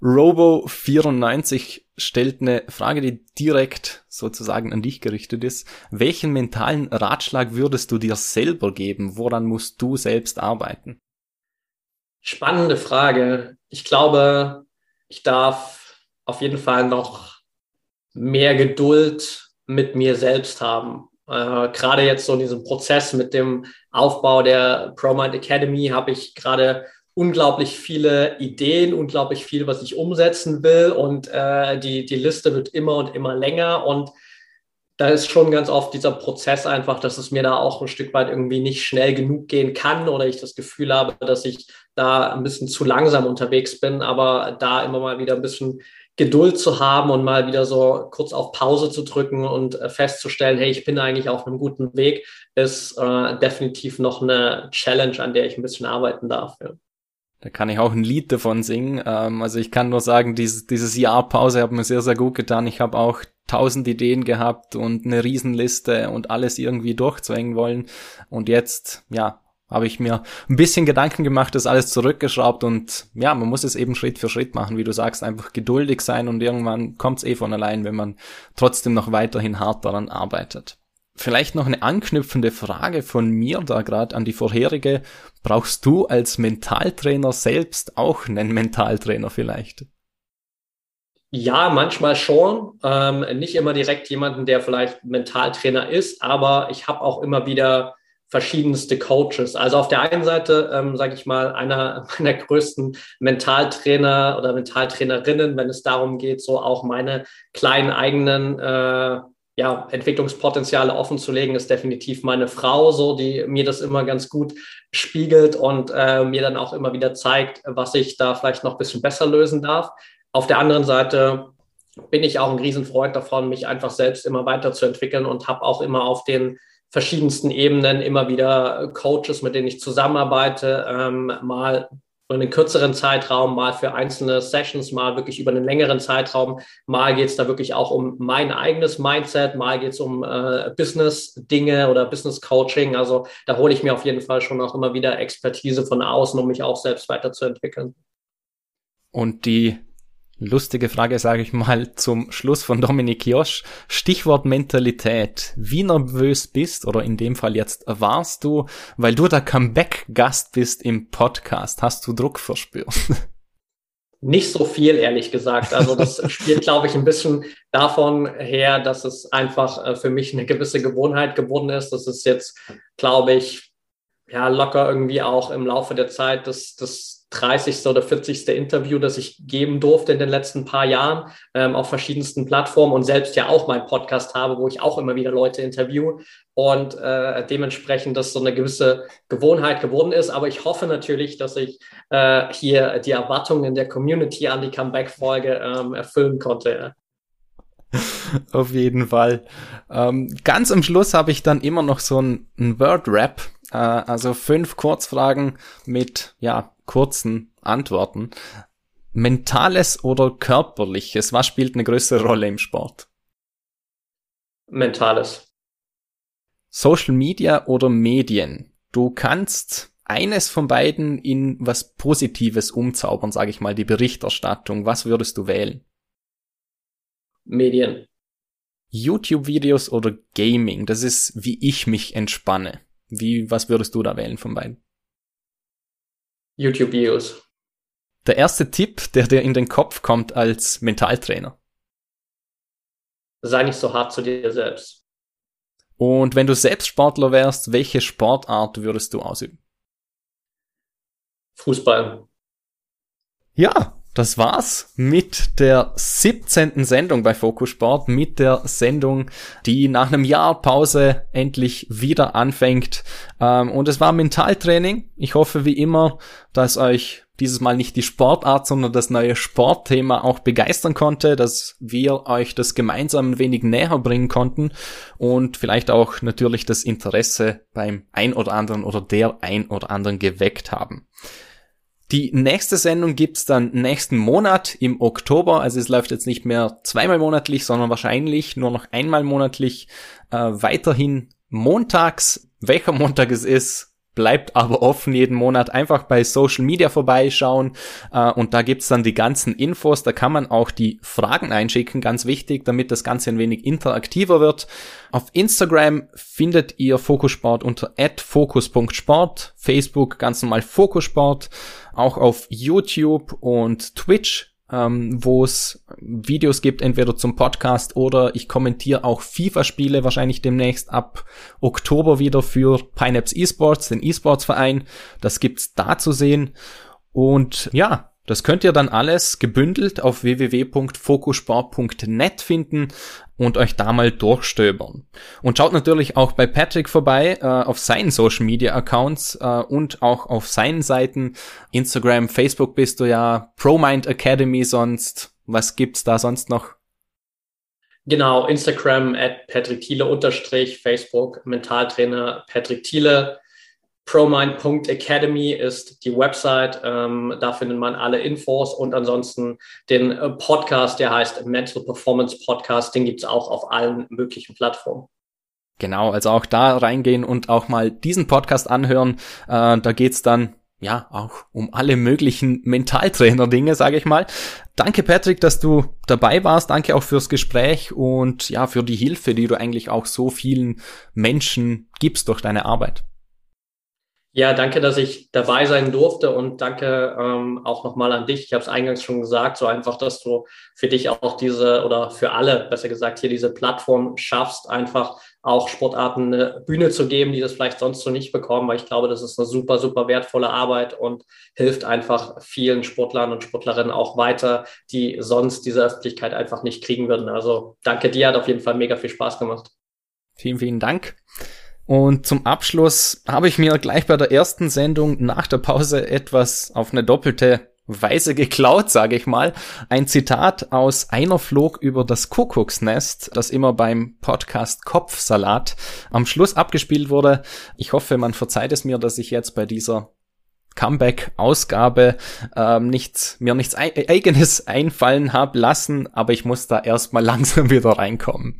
Robo94 stellt eine Frage, die direkt sozusagen an dich gerichtet ist. Welchen mentalen Ratschlag würdest du dir selber geben? Woran musst du selbst arbeiten? Spannende Frage. Ich glaube, ich darf auf jeden Fall noch mehr Geduld mit mir selbst haben. Äh, gerade jetzt so in diesem Prozess mit dem Aufbau der ProMind Academy habe ich gerade unglaublich viele Ideen, unglaublich viel, was ich umsetzen will und äh, die, die Liste wird immer und immer länger und da ist schon ganz oft dieser Prozess einfach, dass es mir da auch ein Stück weit irgendwie nicht schnell genug gehen kann oder ich das Gefühl habe, dass ich da ein bisschen zu langsam unterwegs bin, aber da immer mal wieder ein bisschen Geduld zu haben und mal wieder so kurz auf Pause zu drücken und äh, festzustellen, hey, ich bin eigentlich auf einem guten Weg, ist äh, definitiv noch eine Challenge, an der ich ein bisschen arbeiten darf. Ja. Da kann ich auch ein Lied davon singen. Ähm, also ich kann nur sagen, dieses, dieses Jahr Pause hat mir sehr, sehr gut getan. Ich habe auch tausend Ideen gehabt und eine Riesenliste und alles irgendwie durchzwängen wollen. Und jetzt, ja, habe ich mir ein bisschen Gedanken gemacht, das alles zurückgeschraubt und ja, man muss es eben Schritt für Schritt machen, wie du sagst, einfach geduldig sein und irgendwann kommt es eh von allein, wenn man trotzdem noch weiterhin hart daran arbeitet. Vielleicht noch eine anknüpfende Frage von mir da gerade an die vorherige. Brauchst du als Mentaltrainer selbst auch einen Mentaltrainer vielleicht? Ja, manchmal schon. Ähm, nicht immer direkt jemanden, der vielleicht Mentaltrainer ist, aber ich habe auch immer wieder verschiedenste Coaches. Also auf der einen Seite, ähm, sage ich mal, einer meiner größten Mentaltrainer oder Mentaltrainerinnen, wenn es darum geht, so auch meine kleinen eigenen äh, ja, Entwicklungspotenziale offen zu legen, ist definitiv meine Frau, so die mir das immer ganz gut spiegelt und äh, mir dann auch immer wieder zeigt, was ich da vielleicht noch ein bisschen besser lösen darf. Auf der anderen Seite bin ich auch ein Riesenfreund davon, mich einfach selbst immer weiterzuentwickeln und habe auch immer auf den verschiedensten Ebenen immer wieder Coaches, mit denen ich zusammenarbeite, ähm, mal über einen kürzeren Zeitraum, mal für einzelne Sessions, mal wirklich über einen längeren Zeitraum. Mal geht es da wirklich auch um mein eigenes Mindset, mal geht es um äh, Business-Dinge oder Business-Coaching. Also da hole ich mir auf jeden Fall schon auch immer wieder Expertise von außen, um mich auch selbst weiterzuentwickeln. Und die Lustige Frage, sage ich mal, zum Schluss von Dominik Josch. Stichwort Mentalität. Wie nervös bist, oder in dem Fall jetzt warst du, weil du der Comeback-Gast bist im Podcast. Hast du Druck verspürt? (laughs) Nicht so viel, ehrlich gesagt. Also das (laughs) spielt, glaube ich, ein bisschen davon her, dass es einfach äh, für mich eine gewisse Gewohnheit geworden ist. Das ist jetzt, glaube ich, ja, locker irgendwie auch im Laufe der Zeit das, das 30. oder 40. Interview, das ich geben durfte in den letzten paar Jahren ähm, auf verschiedensten Plattformen und selbst ja auch meinen Podcast habe, wo ich auch immer wieder Leute interview und äh, dementsprechend das so eine gewisse Gewohnheit geworden ist. Aber ich hoffe natürlich, dass ich äh, hier die Erwartungen der Community an die Comeback-Folge ähm, erfüllen konnte. (laughs) Auf jeden Fall. Ähm, ganz am Schluss habe ich dann immer noch so ein, ein Word-Rap, äh, also fünf Kurzfragen mit, ja, kurzen Antworten. Mentales oder körperliches, was spielt eine größere Rolle im Sport? Mentales. Social Media oder Medien? Du kannst eines von beiden in was Positives umzaubern, sage ich mal, die Berichterstattung. Was würdest du wählen? Medien. YouTube-Videos oder Gaming? Das ist, wie ich mich entspanne. Wie, was würdest du da wählen von beiden? YouTube-Videos. Der erste Tipp, der dir in den Kopf kommt als Mentaltrainer. Sei nicht so hart zu dir selbst. Und wenn du selbst Sportler wärst, welche Sportart würdest du ausüben? Fußball. Ja, das war's mit der 17. Sendung bei Focus Sport, mit der Sendung, die nach einem Jahr Pause endlich wieder anfängt. Ähm, und es war Mentaltraining. Ich hoffe wie immer, dass euch dieses Mal nicht die Sportart, sondern das neue Sportthema auch begeistern konnte, dass wir euch das gemeinsam ein wenig näher bringen konnten und vielleicht auch natürlich das Interesse beim ein oder anderen oder der ein oder anderen geweckt haben. Die nächste Sendung gibt's dann nächsten Monat im Oktober. Also es läuft jetzt nicht mehr zweimal monatlich, sondern wahrscheinlich nur noch einmal monatlich. Äh, weiterhin montags. Welcher Montag es ist, bleibt aber offen jeden Monat. Einfach bei Social Media vorbeischauen äh, und da gibt's dann die ganzen Infos. Da kann man auch die Fragen einschicken, ganz wichtig, damit das Ganze ein wenig interaktiver wird. Auf Instagram findet ihr Fokussport unter @fokus.sport, Facebook ganz normal Fokussport, auch auf YouTube und Twitch ähm, wo es Videos gibt, entweder zum Podcast oder ich kommentiere auch FIFA-Spiele wahrscheinlich demnächst ab Oktober wieder für Pineapps Esports, den E-Sports-Verein. Das gibt's da zu sehen. Und ja, das könnt ihr dann alles gebündelt auf www.fokusport.net finden und euch da mal durchstöbern. Und schaut natürlich auch bei Patrick vorbei äh, auf seinen Social Media Accounts äh, und auch auf seinen Seiten. Instagram, Facebook bist du ja, ProMind Academy sonst. Was gibt's da sonst noch? Genau, Instagram at Patrick Thiele unterstrich, Facebook Mentaltrainer Patrick Thiele. ProMind.academy ist die Website. Ähm, da findet man alle Infos und ansonsten den äh, Podcast, der heißt Mental Performance Podcast. Den gibt's auch auf allen möglichen Plattformen. Genau, also auch da reingehen und auch mal diesen Podcast anhören. Äh, da geht's dann ja auch um alle möglichen Mentaltrainer-Dinge, sage ich mal. Danke, Patrick, dass du dabei warst. Danke auch fürs Gespräch und ja für die Hilfe, die du eigentlich auch so vielen Menschen gibst durch deine Arbeit. Ja, danke, dass ich dabei sein durfte und danke ähm, auch nochmal an dich. Ich habe es eingangs schon gesagt, so einfach, dass du für dich auch diese oder für alle, besser gesagt, hier diese Plattform schaffst, einfach auch Sportarten eine Bühne zu geben, die das vielleicht sonst so nicht bekommen, weil ich glaube, das ist eine super, super wertvolle Arbeit und hilft einfach vielen Sportlern und Sportlerinnen auch weiter, die sonst diese Öffentlichkeit einfach nicht kriegen würden. Also danke dir, hat auf jeden Fall mega viel Spaß gemacht. Vielen, vielen Dank. Und zum Abschluss habe ich mir gleich bei der ersten Sendung nach der Pause etwas auf eine doppelte Weise geklaut, sage ich mal. Ein Zitat aus Einer flog über das Kuckucksnest, das immer beim Podcast Kopfsalat am Schluss abgespielt wurde. Ich hoffe, man verzeiht es mir, dass ich jetzt bei dieser Comeback-Ausgabe ähm, nichts, mir nichts e eigenes (laughs) einfallen hab lassen, aber ich muss da erstmal (laughs) langsam wieder reinkommen.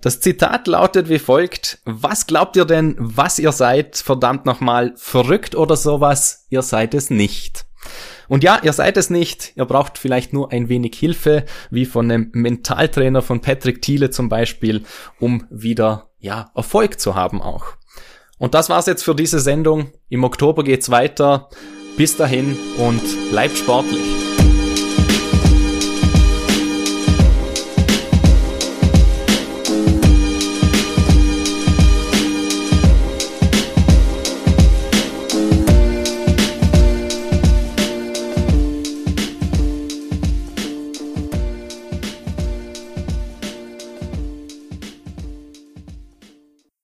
Das Zitat lautet wie folgt, was glaubt ihr denn, was ihr seid, verdammt nochmal, verrückt oder sowas? Ihr seid es nicht. Und ja, ihr seid es nicht, ihr braucht vielleicht nur ein wenig Hilfe, wie von einem Mentaltrainer von Patrick Thiele zum Beispiel, um wieder, ja, Erfolg zu haben auch. Und das war's jetzt für diese Sendung. Im Oktober geht's weiter. Bis dahin und bleibt sportlich.